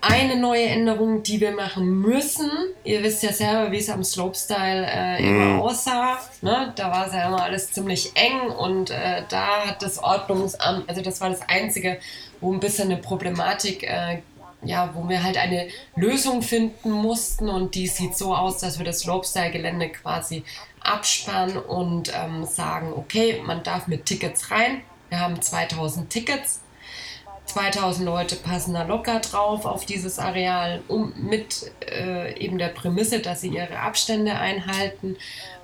Eine neue Änderung, die wir machen müssen, ihr wisst ja selber, wie es am Slopestyle äh, immer aussah. Ne? Da war es ja immer alles ziemlich eng und äh, da hat das Ordnungsamt, also das war das Einzige, wo ein bisschen eine Problematik äh, ja, wo wir halt eine Lösung finden mussten und die sieht so aus, dass wir das Slopestyle-Gelände quasi absperren und ähm, sagen, okay, man darf mit Tickets rein. Wir haben 2000 Tickets. 2000 Leute passen da locker drauf auf dieses Areal, um, mit äh, eben der Prämisse, dass sie ihre Abstände einhalten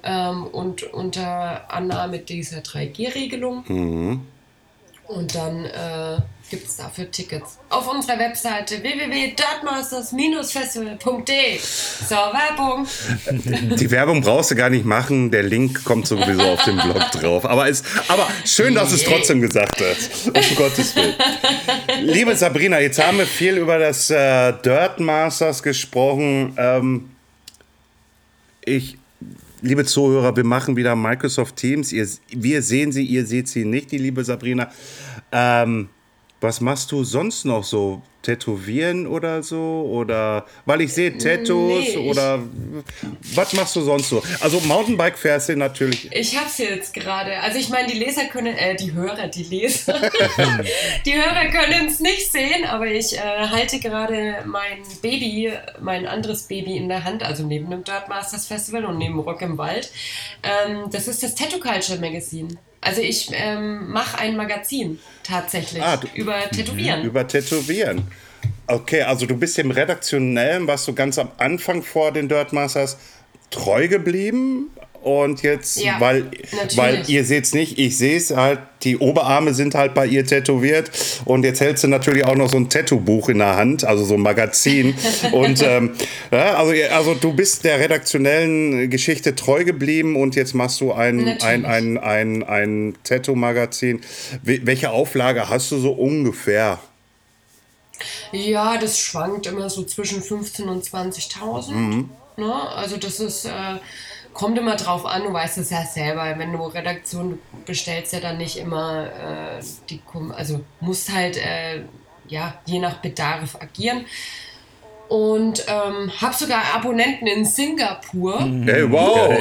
ähm, und unter Annahme dieser 3G-Regelung. Und dann äh, gibt es dafür Tickets. Auf unserer Webseite www.dirtmasters-festival.de. So, Werbung. Die Werbung brauchst du gar nicht machen, der Link kommt sowieso auf dem Blog drauf. Aber, es, aber schön, dass es trotzdem gesagt hast. Um Gottes Willen. Liebe Sabrina, jetzt haben wir viel über das äh, Dirt Masters gesprochen. Ähm, ich, liebe Zuhörer, wir machen wieder Microsoft Teams. Ihr, wir sehen sie, ihr seht sie nicht, die liebe Sabrina. Ähm, was machst du sonst noch so? Tätowieren oder so? Oder weil ich sehe Tattoos Nee, oder was machst du sonst so? Also Mountainbike fährst du natürlich. Ich hab's jetzt gerade. Also ich meine, die Leser können, äh, die Hörer, die Leser, die Hörer können es nicht sehen, aber ich äh, halte gerade mein Baby, mein anderes Baby in der Hand, also neben dem Dirt Masters Festival und neben Rock im Wald. Ähm, das ist das Tattoo Culture Magazine. Also ich ähm, mache ein Magazin tatsächlich Ah, du- über Tätowieren. Über Tätowieren. Okay, also du bist dem Redaktionellen, warst du ganz am Anfang vor den Dirt Masters treu geblieben und jetzt, Ja, weil, natürlich. weil ihr seht es nicht, ich sehe es halt, die Oberarme sind halt bei ihr tätowiert und jetzt hältst du natürlich auch noch so ein Tattoo-Buch in der Hand, also so ein Magazin und ähm, ja, also, also du bist der redaktionellen Geschichte treu geblieben und jetzt machst du ein, Natürlich. ein, ein, ein, ein Tattoo-Magazin. Wel- Welche Auflage hast du so ungefähr? Ja, das schwankt immer so zwischen 15.000 und 20.000. Ne? Also das ist, äh, kommt immer drauf an, du weißt es ja selber, wenn du Redaktion du bestellst ja dann nicht immer äh, die, also musst halt äh, ja, je nach Bedarf agieren. Und ähm, habe sogar Abonnenten in Singapur. Hey, wow!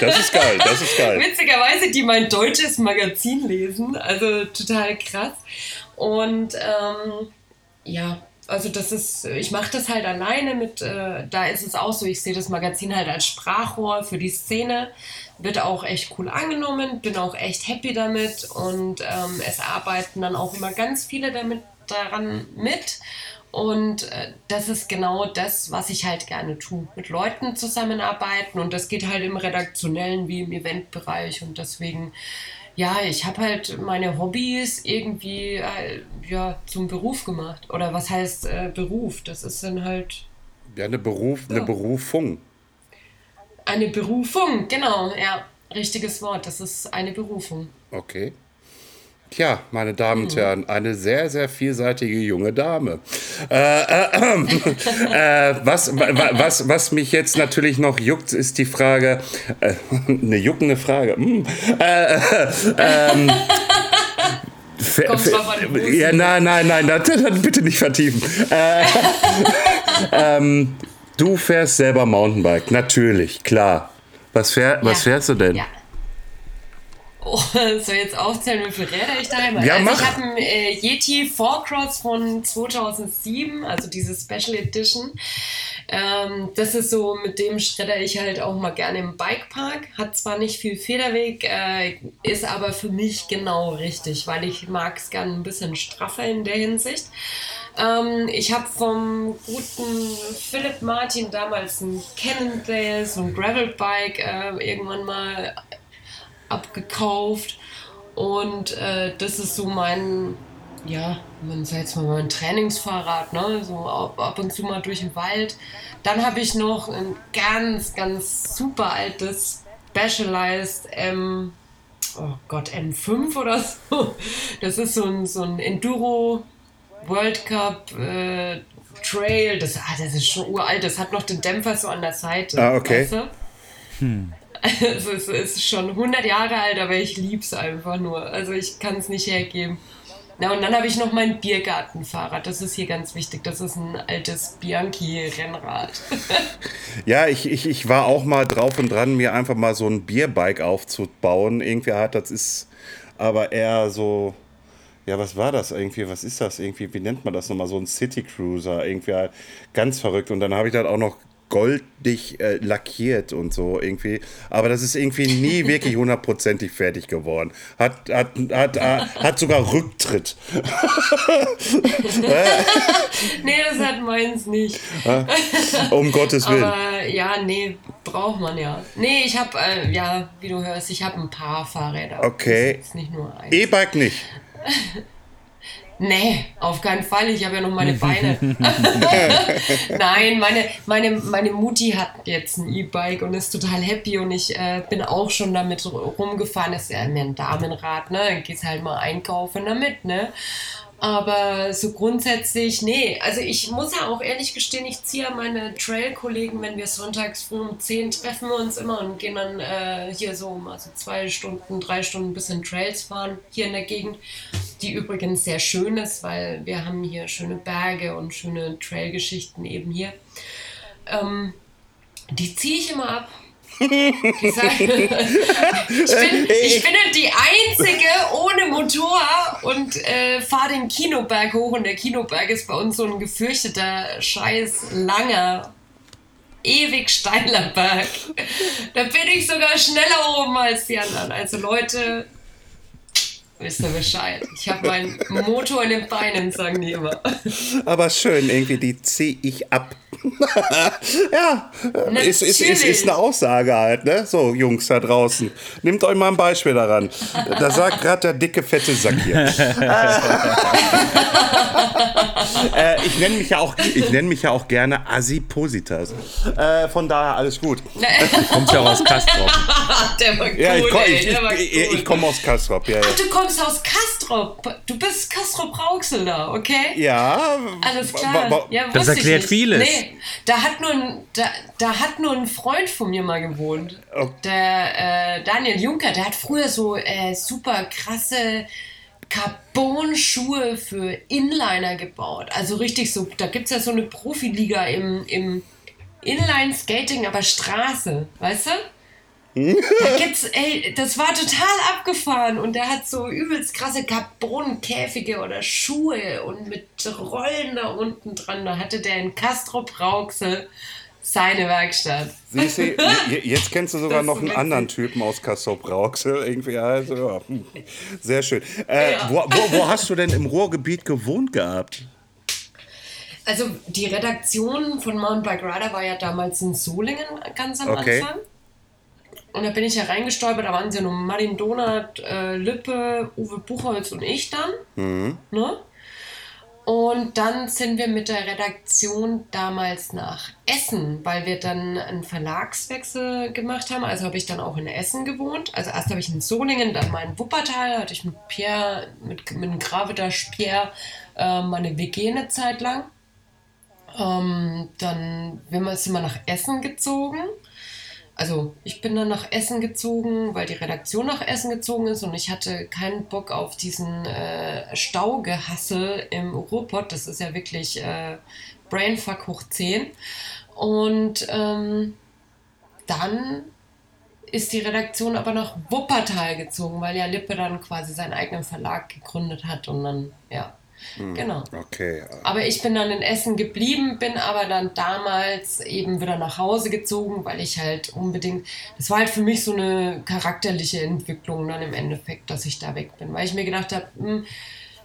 Das ist geil, das ist geil. Witzigerweise, die mein deutsches Magazin lesen. Also total krass. Und ähm, ja, also das ist, ich mache das halt alleine mit, äh, da ist es auch so, ich sehe das Magazin halt als Sprachrohr für die Szene. Wird auch echt cool angenommen, bin auch echt happy damit und ähm, es arbeiten dann auch immer ganz viele damit daran mit. Und äh, das ist genau das, was ich halt gerne tue. Mit Leuten zusammenarbeiten und das geht halt im redaktionellen wie im Eventbereich und deswegen, ja, ich habe halt meine Hobbys irgendwie äh, ja, zum Beruf gemacht. Oder was heißt äh, Beruf? Das ist dann halt Ja, eine, Beruf, eine Ja. Berufung. eine Berufung, genau, ja, richtiges Wort. Das ist eine Berufung. Okay. Tja, meine Damen und Herren, eine sehr, sehr vielseitige junge Dame. Äh, äh, äh, was, wa- wa- was, was mich jetzt natürlich noch juckt, ist die Frage, äh, eine juckende Frage. Hm. Äh, äh, ähm, ja, nein, nein, nein, das, das bitte nicht vertiefen. Äh, ähm, du fährst selber Mountainbike, natürlich, klar. Was, fähr, was Ja. fährst du denn? Ja. Oh, soll jetzt aufzählen, wie viele Räder ich daheim habe? Ja, also mach. ich habe einen äh, Yeti 4Cross von 2007, also diese Special Edition. Ähm, das ist so, mit dem schredder ich halt auch mal gerne im Bikepark. Hat zwar nicht viel Federweg, äh, ist aber für mich genau richtig, weil ich mag es gerne ein bisschen straffer in der Hinsicht. Ähm, ich habe vom guten Philipp Martin damals ein Cannondale, so ein Gravelbike äh, irgendwann mal abgekauft. Und äh, das ist so mein, ja, man sagt jetzt mal mein Trainingsfahrrad, ne? So ab, ab und zu mal durch den Wald. Dann habe ich noch ein ganz, ganz super altes Specialized M, oh Gott, M5 oder so. Das ist so ein, so ein Enduro World Cup äh, Trail. Das, ah, das ist schon uralt. Das hat noch den Dämpfer so an der Seite. Ah, okay. Weißt du? Also es ist schon 100 Jahre alt, aber ich lieb's einfach nur. Also ich kann es nicht hergeben. Na und dann habe ich noch mein Biergartenfahrrad. Das ist hier ganz wichtig. Das ist ein altes Bianchi-Rennrad. Ja, ich, ich, ich war auch mal drauf und dran, mir einfach mal so ein Bierbike aufzubauen. Irgendwie hat das ist aber eher so. Ja, was war das irgendwie? Was ist das irgendwie? Wie nennt man das nochmal? So ein City Cruiser. Irgendwie halt ganz verrückt. Und dann habe ich das auch noch goldig äh, lackiert und so irgendwie. Aber das ist irgendwie nie wirklich hundertprozentig fertig geworden. Hat, hat, hat, hat, hat sogar Rücktritt. nee, das hat meins nicht. Um Gottes Willen. Aber ja, nee, braucht man ja. Nee, ich habe, äh, ja, wie du hörst, ich habe ein paar Fahrräder. Okay. Nicht nur eins. E-Bike nicht. Nee, auf keinen Fall. Ich habe ja noch meine Beine. Nein, meine, meine, meine Mutti hat jetzt ein E-Bike und ist total happy und ich äh, bin auch schon damit rumgefahren. Das ist ja mehr ein Damenrad, ne? Dann gehst halt mal einkaufen damit, ne? Aber so grundsätzlich, nee. Also ich muss ja auch ehrlich gestehen, ich ziehe ja meine Trail-Kollegen, wenn wir sonntags früh um 10 treffen wir uns immer und gehen dann äh, hier so mal so zwei Stunden, drei Stunden ein bisschen Trails fahren hier in der Gegend, die übrigens sehr schön ist, weil wir haben hier schöne Berge und schöne Trail-Geschichten eben hier. Ähm, die ziehe ich immer ab. Ich, bin, ich bin die Einzige ohne Motor und äh, fahre den Kinoberg hoch. Und der Kinoberg ist bei uns so ein gefürchteter, scheiß, langer, ewig steiler Berg. Da bin ich sogar schneller oben als die anderen. Also Leute, wisst ihr Bescheid. Ich habe meinen Motor in den Beinen, sagen die immer. Aber schön, irgendwie, die ziehe ich ab. ja, ist, ist, ist, ist eine Aussage halt, ne? So, Jungs da draußen. Nehmt euch mal ein Beispiel daran. Da sagt gerade der dicke, fette Sack hier. äh, ich nenne mich, ja auch- ich nenn mich ja auch gerne Asipositas. Äh, von daher alles gut. Kommt ja auch aus Kastrop. der war gut, Ja, ich, komm, ey, ich, ich, ich, komme aus Kastrop. Ja, ja. Ach, du kommst aus Kastrop. Du bist Kastrop Rauxel da, okay? ja Alles klar. ja, Das erklärt vieles. Nee, da hat nur ein, da, da hat nur ein Freund von mir mal gewohnt. Oh. Der äh, Daniel Juncker, der hat früher so äh, super krasse Carbon-Schuhe für Inliner gebaut. Also richtig so, da gibt es ja so eine Profiliga im, im Inline-Skating, aber Straße, weißt du? Da gibt's, ey, das war total abgefahren und der hat so übelst krasse Carbonkäfige oder Schuhe und mit Rollen da unten dran. Da hatte der in Castrop Rauxel seine Werkstatt. Siehst du, je- jetzt kennst du sogar Das noch einen anderen Typen aus Kassop Rauxel. Irgendwie, also, ja. hm. Sehr schön. Äh, Ja. wo, wo, wo hast du denn im Ruhrgebiet gewohnt gehabt? Also die Redaktion von Mountain Bike Rider war ja damals in Solingen ganz am Okay. Anfang. Und da bin ich ja reingestolpert, da waren sie ja nur Martin Donat, äh, Lippe, Uwe Buchholz und ich dann. Ne? Und dann sind wir mit der Redaktion damals nach Essen, weil wir dann einen Verlagswechsel gemacht haben. Also habe ich dann auch in Essen gewohnt. Also erst habe ich in Solingen, dann mal in Wuppertal, hatte ich mit Pierre, mit, mit Gravitas Pierre äh, meine WG eine Zeit lang. Ähm, dann sind wir nach Essen gezogen. Also ich bin dann nach Essen gezogen, weil die Redaktion nach Essen gezogen ist und ich hatte keinen Bock auf diesen äh, Staugehassel im Ruhrpott. Das ist ja wirklich äh, Brainfuck hoch 10. Und ähm, dann ist die Redaktion aber nach Wuppertal gezogen, weil ja Lippe dann quasi seinen eigenen Verlag gegründet hat und dann, ja. Genau. Okay. Aber ich bin dann in Essen geblieben, bin aber dann damals eben wieder nach Hause gezogen, weil ich halt unbedingt, das war halt für mich so eine charakterliche Entwicklung dann im Endeffekt, dass ich da weg bin, weil ich mir gedacht habe, hm,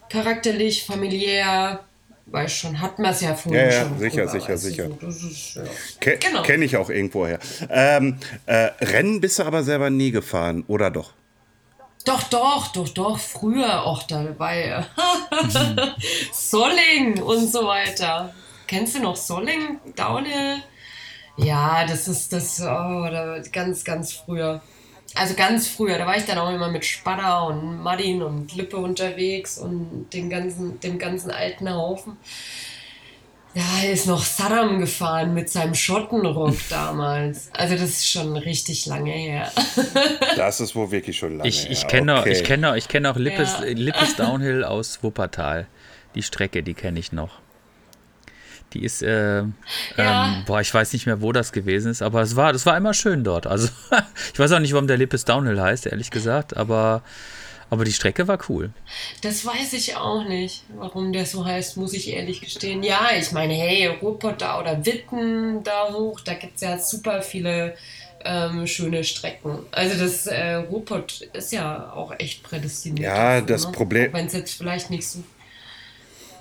charakterlich, familiär, weiß schon, hat man es ja vorher Ja, ja, schon. sicher, sicher, sicher. Ist, ja. Ke Genau. Kenne ich auch irgendwoher. Ähm, äh, Rennen bist du aber selber nie gefahren, oder doch? Doch, doch, doch, doch, früher auch dabei. Solling und so weiter. Kennst du noch Solling? Downhill? Ja, das ist das, oh, da, ganz, ganz früher. Also ganz früher, da war ich dann auch immer mit Spadder und Martin und Lippe unterwegs und den ganzen, dem ganzen alten Haufen. Da ist noch Saddam gefahren mit seinem Schottenrock damals. Also das ist schon richtig lange her. Das ist wohl wirklich schon lange. Ich, ich her. kenne okay. ich kenn auch, ich kenn auch Lippes, Ja. Lippes Downhill aus Wuppertal. Die Strecke, die kenne ich noch. Die ist, äh, Ja. ähm, boah, ich weiß nicht mehr, wo das gewesen ist, aber es war, das war immer schön dort. Also, ich weiß auch nicht, warum der Lippes Downhill heißt, ehrlich gesagt, aber, aber die Strecke war cool. Das weiß ich auch nicht, warum der so heißt, muss ich ehrlich gestehen. Ja, ich meine, hey, Ruhrpott da oder Witten da hoch, da gibt es ja super viele ähm, schöne Strecken. Also das äh, Ruhrpott ist ja auch echt prädestiniert. Ja, das Problem- Wenn es jetzt vielleicht nicht so...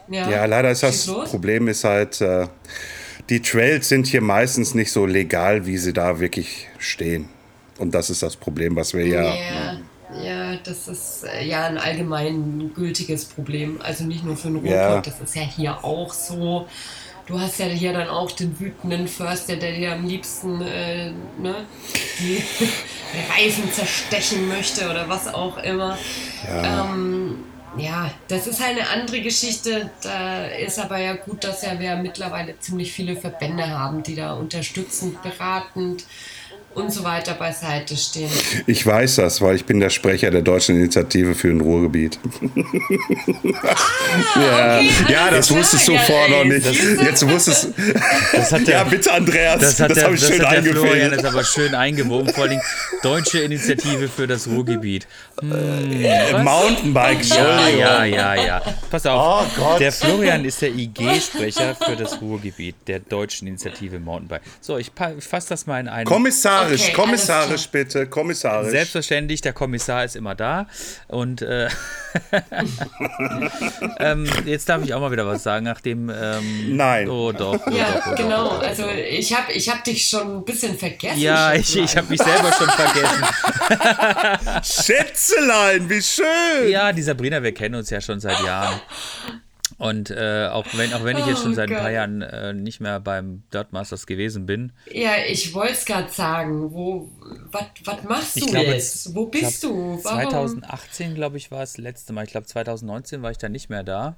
Ja, leider ist das los. Problem ist halt, äh, die Trails sind hier meistens nicht so legal, wie sie da wirklich stehen. Und das ist das Problem, was wir ja. Ja, ja, das ist äh, ja ein allgemein gültiges Problem. Also nicht nur für den Ruhrpott, Ja. das ist ja hier auch so. Du hast ja hier dann auch den wütenden Förster, der dir am liebsten äh, ne, die Reifen zerstechen möchte oder was auch immer. Ja. Ähm, ja, das ist halt eine andere Geschichte. Da ist aber ja gut, dass ja wir mittlerweile ziemlich viele Verbände haben, die da unterstützend, beratend und so weiter beiseite stehen. Ich weiß das, weil ich bin der Sprecher der deutschen Initiative für ein Ruhrgebiet. ja, okay, ja, das klar, wusstest du ja, vorher noch nicht. du? Jetzt wusstest Das hat der, Ja, bitte, Andreas. das Das, hat der, habe ich das schön hat der Florian jetzt aber schön eingewoben, vor allem Deutsche Initiative für das Ruhrgebiet. Hm, was? Mountainbike, Ja, ja, ja, ja. Pass auf. Oh Gott. Der Florian ist der IG-Sprecher für das Ruhrgebiet der deutschen Initiative Mountainbike. So, ich, fasse das mal in einen. Kommissarisch, Okay, kommissarisch bitte, kommissarisch. Selbstverständlich, der Kommissar ist immer da. Und äh, ähm, jetzt darf ich auch mal wieder was sagen, nachdem. Ähm, Nein. Oh doch. Oh Ja, doch, oh genau. oh doch, oh Also doch. ich habe ich hab dich schon ein bisschen vergessen. Ja, ich, ich habe mich selber schon vergessen. Schätzelein, wie schön. Ja, die Sabrina, wir kennen uns ja schon seit Jahren. Und äh, auch, wenn, auch wenn ich jetzt schon Oh seit ein paar Gott. Jahren äh, nicht mehr beim Dirtmasters gewesen bin, Ja, ich wollte es gerade sagen. Wo, was machst du glaube, jetzt? Wo bist glaub, du? Warum? 2018, glaube ich, war es das letzte Mal. Ich glaube, 2019 war ich dann nicht mehr da.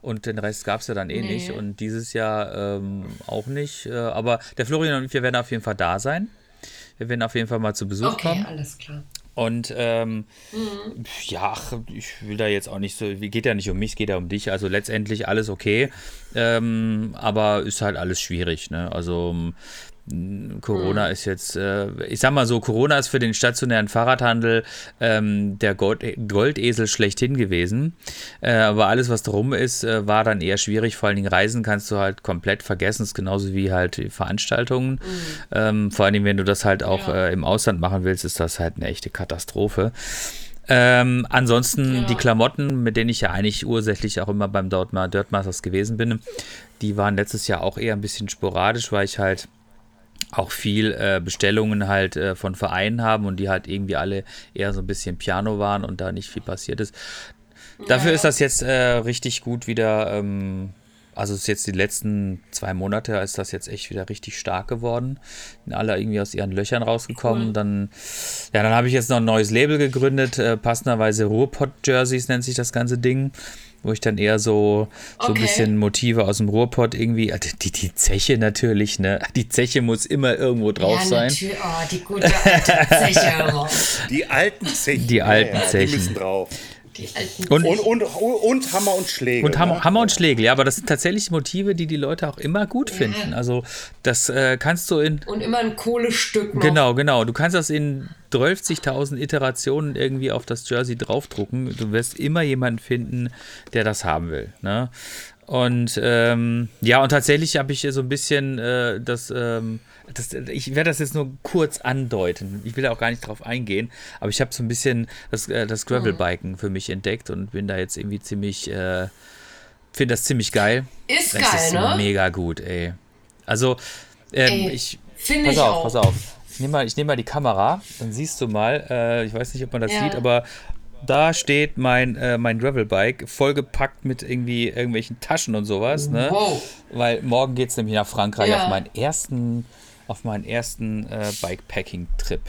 Und den Rest gab es ja dann eh Nee. nicht. Und dieses Jahr ähm, auch nicht. Äh, aber der Florian und ich, wir werden auf jeden Fall da sein. Wir werden auf jeden Fall mal zu Besuch Okay, kommen. alles klar. Und ähm, Mhm. ja, ach, ich will da jetzt auch nicht so, geht ja nicht um mich, es geht ja um dich. Also letztendlich alles okay. Ähm, aber ist halt alles schwierig. Ne? Also Corona ist jetzt, äh, ich sag mal so, Corona ist für den stationären Fahrradhandel ähm, der Gold, Goldesel schlechthin gewesen. Äh, aber alles, was drum ist, äh, war dann eher schwierig. Vor allen Dingen Reisen kannst du halt komplett vergessen. Das ist genauso wie halt Veranstaltungen. Ähm, vor allen Dingen, wenn du das halt auch Ja. äh, im Ausland machen willst, ist das halt eine echte Katastrophe. Ähm, ansonsten Ja. die Klamotten, mit denen ich ja eigentlich ursächlich auch immer beim Dirtma- Dirtmasters gewesen bin, die waren letztes Jahr auch eher ein bisschen sporadisch, weil ich halt auch viel äh, Bestellungen halt äh, von Vereinen haben und die halt irgendwie alle eher so ein bisschen Piano waren und da nicht viel passiert ist. Dafür Ja. ist das jetzt äh, richtig gut wieder, ähm, also ist jetzt die letzten zwei Monate ist das jetzt echt wieder richtig stark geworden. Sind alle irgendwie aus ihren Löchern rausgekommen. Cool. Dann, ja, dann habe ich jetzt noch ein neues Label gegründet, äh, passenderweise Ruhrpott-Jerseys nennt sich das ganze Ding. Wo ich dann eher so, so ein Okay. bisschen Motive aus dem Ruhrpott irgendwie, äh, die, die Zeche natürlich, ne? Die Zeche muss immer irgendwo drauf ja, sein. natürlich. Oh, die gute alte Zeche. Die alten Zechen. Die alten ja, Zechen. Die müssen drauf. Die alten Und- Und, und, und Hammer und Schläge. Und Hammer, ne? Hammer und Schlägel, ja, aber das sind tatsächlich Motive, die die Leute auch immer gut finden. Also das äh, kannst du in, Und immer ein Kohlestück noch. genau, genau, du kannst das in 12.000 Iterationen irgendwie auf das Jersey draufdrucken. Du wirst immer jemanden finden, der das haben will. Ne? Und ähm, ja, und tatsächlich habe ich so ein bisschen äh, das, ähm, das, ich werde das jetzt nur kurz andeuten. Ich will da auch gar nicht drauf eingehen, aber ich habe so ein bisschen das, äh, das Gravelbiken für mich entdeckt und bin da jetzt irgendwie ziemlich, äh, finde das ziemlich geil. Ist Das geil, ist ne? mega gut, ey. Also, ähm, Ey, ich. pass ich auf, auch. pass auf. Ich nehme mal, ich nehm mal die Kamera, dann siehst du mal, äh, ich weiß nicht, ob man das Ja. sieht, aber da steht mein, äh, mein Gravelbike vollgepackt mit irgendwie irgendwelchen Taschen und sowas, ne? Wow. Weil morgen geht es nämlich nach Frankreich Ja. auf meinen ersten, auf meinen ersten äh, Bikepacking-Trip.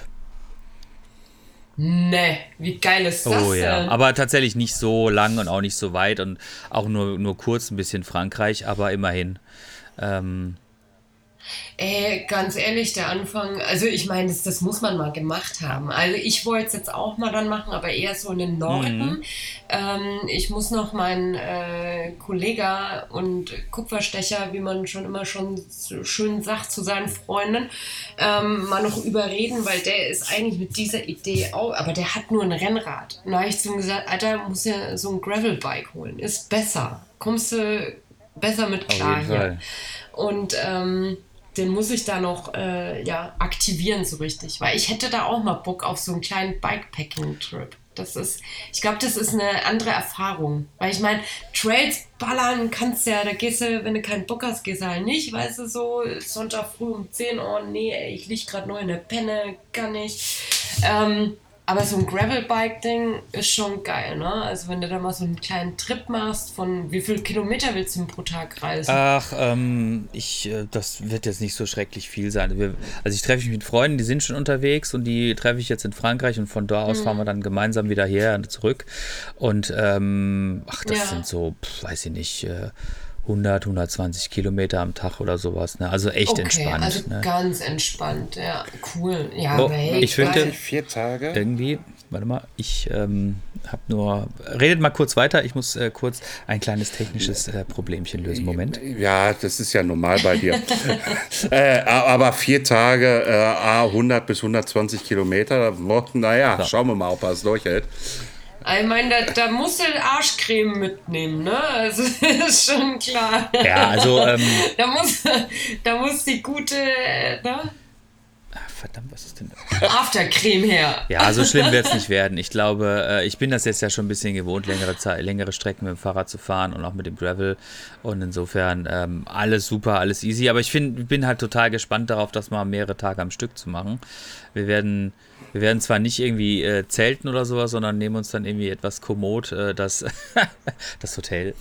Ne, wie geil ist das Oh ja, denn? aber tatsächlich nicht so lang und auch nicht so weit und auch nur, nur kurz ein bisschen Frankreich, aber immerhin. Ähm, Ey, ganz ehrlich, der Anfang, also ich meine, das, das muss man mal gemacht haben. Also ich wollte es jetzt auch mal dann machen, aber eher so in den Norden. Mhm. Ähm, ich muss noch meinen äh, Kollege und Kupferstecher, wie man schon immer schon so schön sagt zu seinen Freunden, ähm, mal noch überreden, weil der ist eigentlich mit dieser Idee auch, aber der hat nur ein Rennrad. Und da habe ich zu ihm gesagt, Alter, muss ja so ein Gravelbike holen, ist besser. Kommst du besser mit klar hier. Und ähm, den muss ich da noch äh, ja, aktivieren so richtig. Weil ich hätte da auch mal Bock auf so einen kleinen Bikepacking-Trip. Das ist, ich glaube, das ist eine andere Erfahrung. Weil ich meine, Trails ballern kannst ja, da gehst du, wenn du keinen Bock hast, gehst du halt nicht, weißt du, so Sonntag früh um 10 Uhr, nee, ey, ich lieg gerade nur in der Penne, kann nicht. Ähm, aber so ein Gravelbike-Ding ist schon geil, ne? Also wenn du da mal so einen kleinen Trip machst, von wie viel Kilometer willst du denn pro Tag reisen? Ach, ähm, ich, äh, das wird jetzt nicht so schrecklich viel sein. Wir, also ich treffe mich mit Freunden, die sind schon unterwegs und die treffe ich jetzt in Frankreich und von da aus fahren wir dann gemeinsam wieder her und zurück. Und ähm, ach, das Ja. sind so, pf, weiß ich nicht, äh, 100, 120 Kilometer am Tag oder sowas. Ne? Also echt Okay, entspannt. also ne? ganz entspannt, ja, cool. Ja, Oh, aber hey, ich finde-. Vier Tage. Irgendwie, warte mal, ich ähm, habe nur, redet mal kurz weiter, ich muss äh, kurz ein kleines technisches äh, Problemchen lösen. Moment. Ja, das ist ja normal bei dir. äh, aber vier Tage, äh, A, 100 bis 120 Kilometer, naja, schauen wir mal, ob er es durchhält. Ich meine, da, da musst du Arschcreme mitnehmen, ne? Also ist schon klar. Ja, also, ähm, Da muss, da muss die gute äh, ne? verdammt, was ist denn da? Aftercreme her. Ja, so schlimm wird es nicht werden. Ich glaube, äh, ich bin das jetzt ja schon ein bisschen gewohnt, längere, Zeit, längere Strecken mit dem Fahrrad zu fahren und auch mit dem Gravel. Und insofern ähm, alles super, alles easy. Aber ich find, bin halt total gespannt darauf, das mal mehrere Tage am Stück zu machen. Wir werden, wir werden zwar nicht irgendwie äh, zelten oder sowas, sondern nehmen uns dann irgendwie etwas kommod äh, das, das Hotel.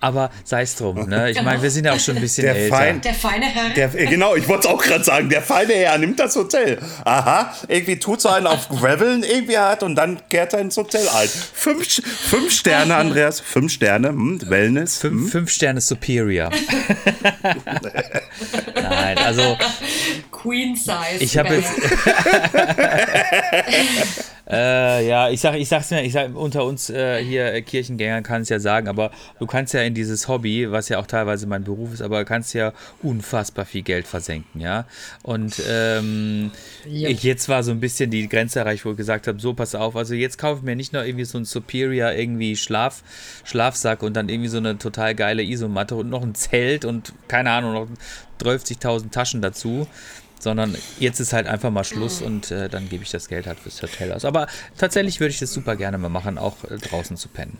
Aber sei es drum, ne? Ich meine, wir sind ja auch schon ein bisschen Der älter. Feind- Der feine Herr. Der, äh, genau, ich wollte es auch gerade sagen, der feine Herr nimmt das Hotel. Aha, irgendwie tut so einen auf Graveln irgendwie hat und dann kehrt er ins Hotel ein. Fünf, fünf Sterne, Andreas, fünf Sterne, hm, Wellness. Fünf, fünf Sterne Superior. Nein, also Queen Size. Ich habe jetzt. äh, ja, ich sag, ich sag's mir, ich sag, unter uns äh, hier äh, Kirchengängern kann es ja sagen, aber du kannst ja in dieses Hobby, was ja auch teilweise mein Beruf ist, aber kannst ja unfassbar viel Geld versenken, ja. Und ähm, ich, jetzt war so ein bisschen die Grenze erreicht, wo ich gesagt habe, so pass auf, also jetzt kaufe ich mir nicht nur irgendwie so ein Superior irgendwie Schlaf, Schlafsack und dann irgendwie so eine total geile Isomatte und noch ein Zelt und keine Ahnung, noch 30.000 Taschen dazu sondern jetzt ist halt einfach mal Schluss und äh, dann gebe ich das Geld halt fürs Hotel aus. Aber tatsächlich würde ich das super gerne mal machen, auch äh, draußen zu pennen.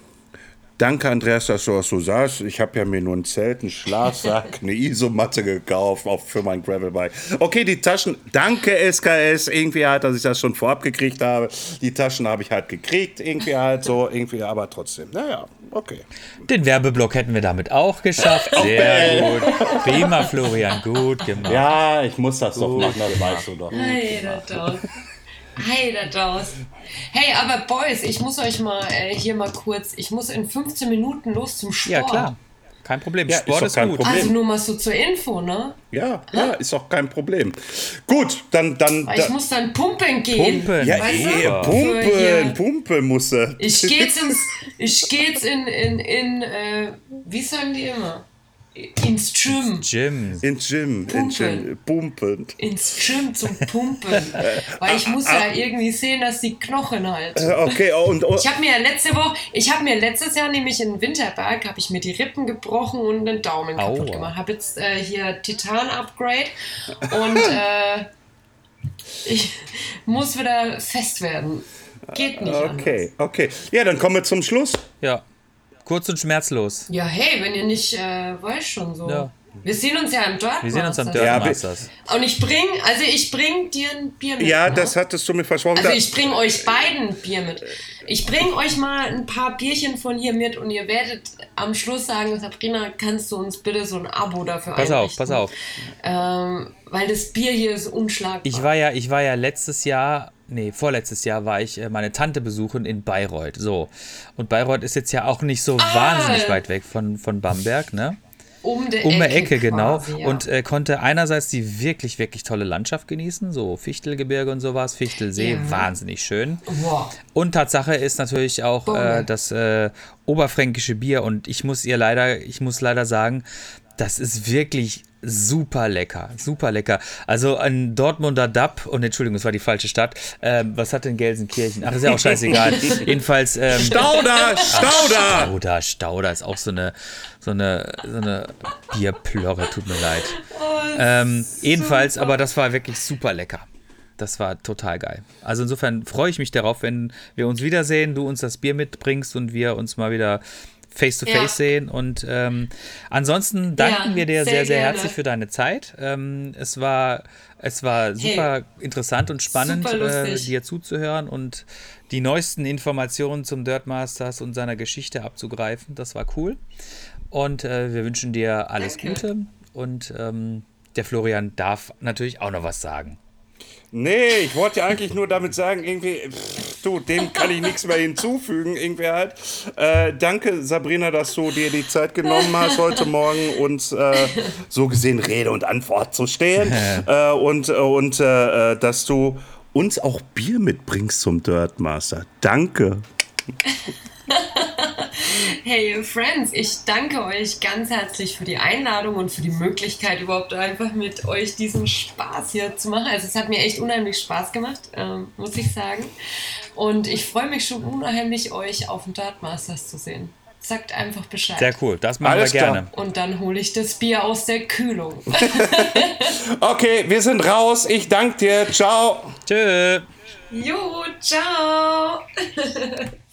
Danke, Andreas, dass du das so sagst. Ich habe ja mir nur ein Zelt, einen Schlafsack, eine Isomatte gekauft auch für mein Gravelbike. Okay, die Taschen, danke SKS, irgendwie halt, dass ich das schon vorab gekriegt habe. Die Taschen habe ich halt gekriegt, irgendwie halt so, irgendwie, aber trotzdem. Naja, okay. Den Werbeblock hätten wir damit auch geschafft. Sehr gut. Prima, Florian, gut gemacht. Ja, ich muss das doch machen, das weißt du doch. Hey, da draus. Hey, da draus. Hey, aber Boys, ich muss euch mal äh, hier mal kurz, ich muss in 15 Minuten los zum Sport. Ja, klar. Kein Problem. Ja, Sport ist ist, kein gut. Problem. Also nur mal so zur Info, ne? Ja, ja, ist doch kein Problem. Gut, dann. dann ich da- muss dann pumpen gehen. Pumpen. ja, Weißt du? eh, Für pumpen, hier- pumpen musste. Ich geh jetzt ins, ich geh jetzt in, in, in äh, wie sagen die immer? Ins Gym. Gym. Ins Gym, ins Gym, pumpen. Ins Gym zum Pumpen. Weil ich muss ja irgendwie sehen, dass die Knochen halt. Äh, Okay, und, und Ich habe mir ja letzte Woche, ich habe mir letztes Jahr nämlich in Winterberg, habe ich mir die Rippen gebrochen und den Daumen kaputt Aua. gemacht. Habe jetzt äh, hier Titan-Upgrade und äh, ich muss wieder fest werden. Geht nicht anders. okay, okay. Ja, dann kommen wir zum Schluss. Ja. Kurz und schmerzlos. Ja, hey, wenn ihr nicht, äh, weiß schon so. Ja. Wir sehen uns ja im Dirt Wir sehen uns am. Dirt Ja, Masters. Und ich bring, also ich bring dir ein Bier mit. Ja, ne? das hattest du mir versprochen. Also ich bring euch beiden ein Bier mit. Ich bring euch mal ein paar Bierchen von hier mit und ihr werdet am Schluss sagen, Sabrina, kannst du uns bitte so ein Abo dafür Pass auf, pass auf. Ähm, weil das Bier hier ist unschlagbar. Ich war ja, ich war ja letztes Jahr, nee, vorletztes Jahr war ich äh, meine Tante besuchen in Bayreuth. So. Und Bayreuth ist jetzt ja auch nicht so Ah. wahnsinnig weit weg von, von Bamberg, ne? um die Um Ecke, Ecke, genau. quasi, ja. Und äh, konnte einerseits die wirklich, wirklich tolle Landschaft genießen, so Fichtelgebirge und sowas, Fichtelsee, Ja. wahnsinnig schön. Wow. Und Tatsache ist natürlich auch äh, das äh, oberfränkische Bier und ich muss ihr leider, ich muss leider sagen, das ist wirklich super lecker, super lecker. Also ein Dortmunder Dab, und Entschuldigung, das war die falsche Stadt. Ähm, was hat denn Gelsenkirchen? Ach, ist ja auch scheißegal. Jedenfalls. Ähm, Stauder, Stauder! Stauder, Stauder ist auch so eine, so eine, so eine Bierplörre, tut mir leid. ähm, jedenfalls, aber das war wirklich super lecker. Das war total geil. Also insofern freue ich mich darauf, wenn wir uns wiedersehen, du uns das Bier mitbringst und wir uns mal wieder face to face Ja. sehen. Und ähm, ansonsten danken Ja, wir dir sehr, sehr sehr, herzlich für deine Zeit. Ähm, es war, es war super interessant und spannend, äh, dir zuzuhören und die neuesten Informationen zum Dirt Masters und seiner Geschichte abzugreifen. Das war cool. Und äh, wir wünschen dir alles Danke. Gute. Und ähm, der Florian darf natürlich auch noch was sagen. Nee, ich wollte ja eigentlich nur damit sagen, irgendwie, pff, du, dem kann ich nichts mehr hinzufügen, irgendwie halt. Äh, danke, Sabrina, dass du dir die Zeit genommen hast, heute Morgen uns äh, so gesehen Rede und Antwort zu stehen. äh, und äh, und äh, äh, dass du uns auch Bier mitbringst zum Dirt Master. Danke. Hey Friends, ich danke euch ganz herzlich für die Einladung und für die Möglichkeit, überhaupt einfach mit euch diesen Spaß hier zu machen. Also es hat mir echt unheimlich Spaß gemacht, ähm, muss ich sagen. Und ich freue mich schon unheimlich, euch auf dem Dart Masters zu sehen. Sagt einfach Bescheid. Sehr cool, das machen Alles wir klar. gerne. Und dann hole ich das Bier aus der Kühlung. Okay, wir sind raus. Ich danke dir. Ciao. Tschö. jo, ciao!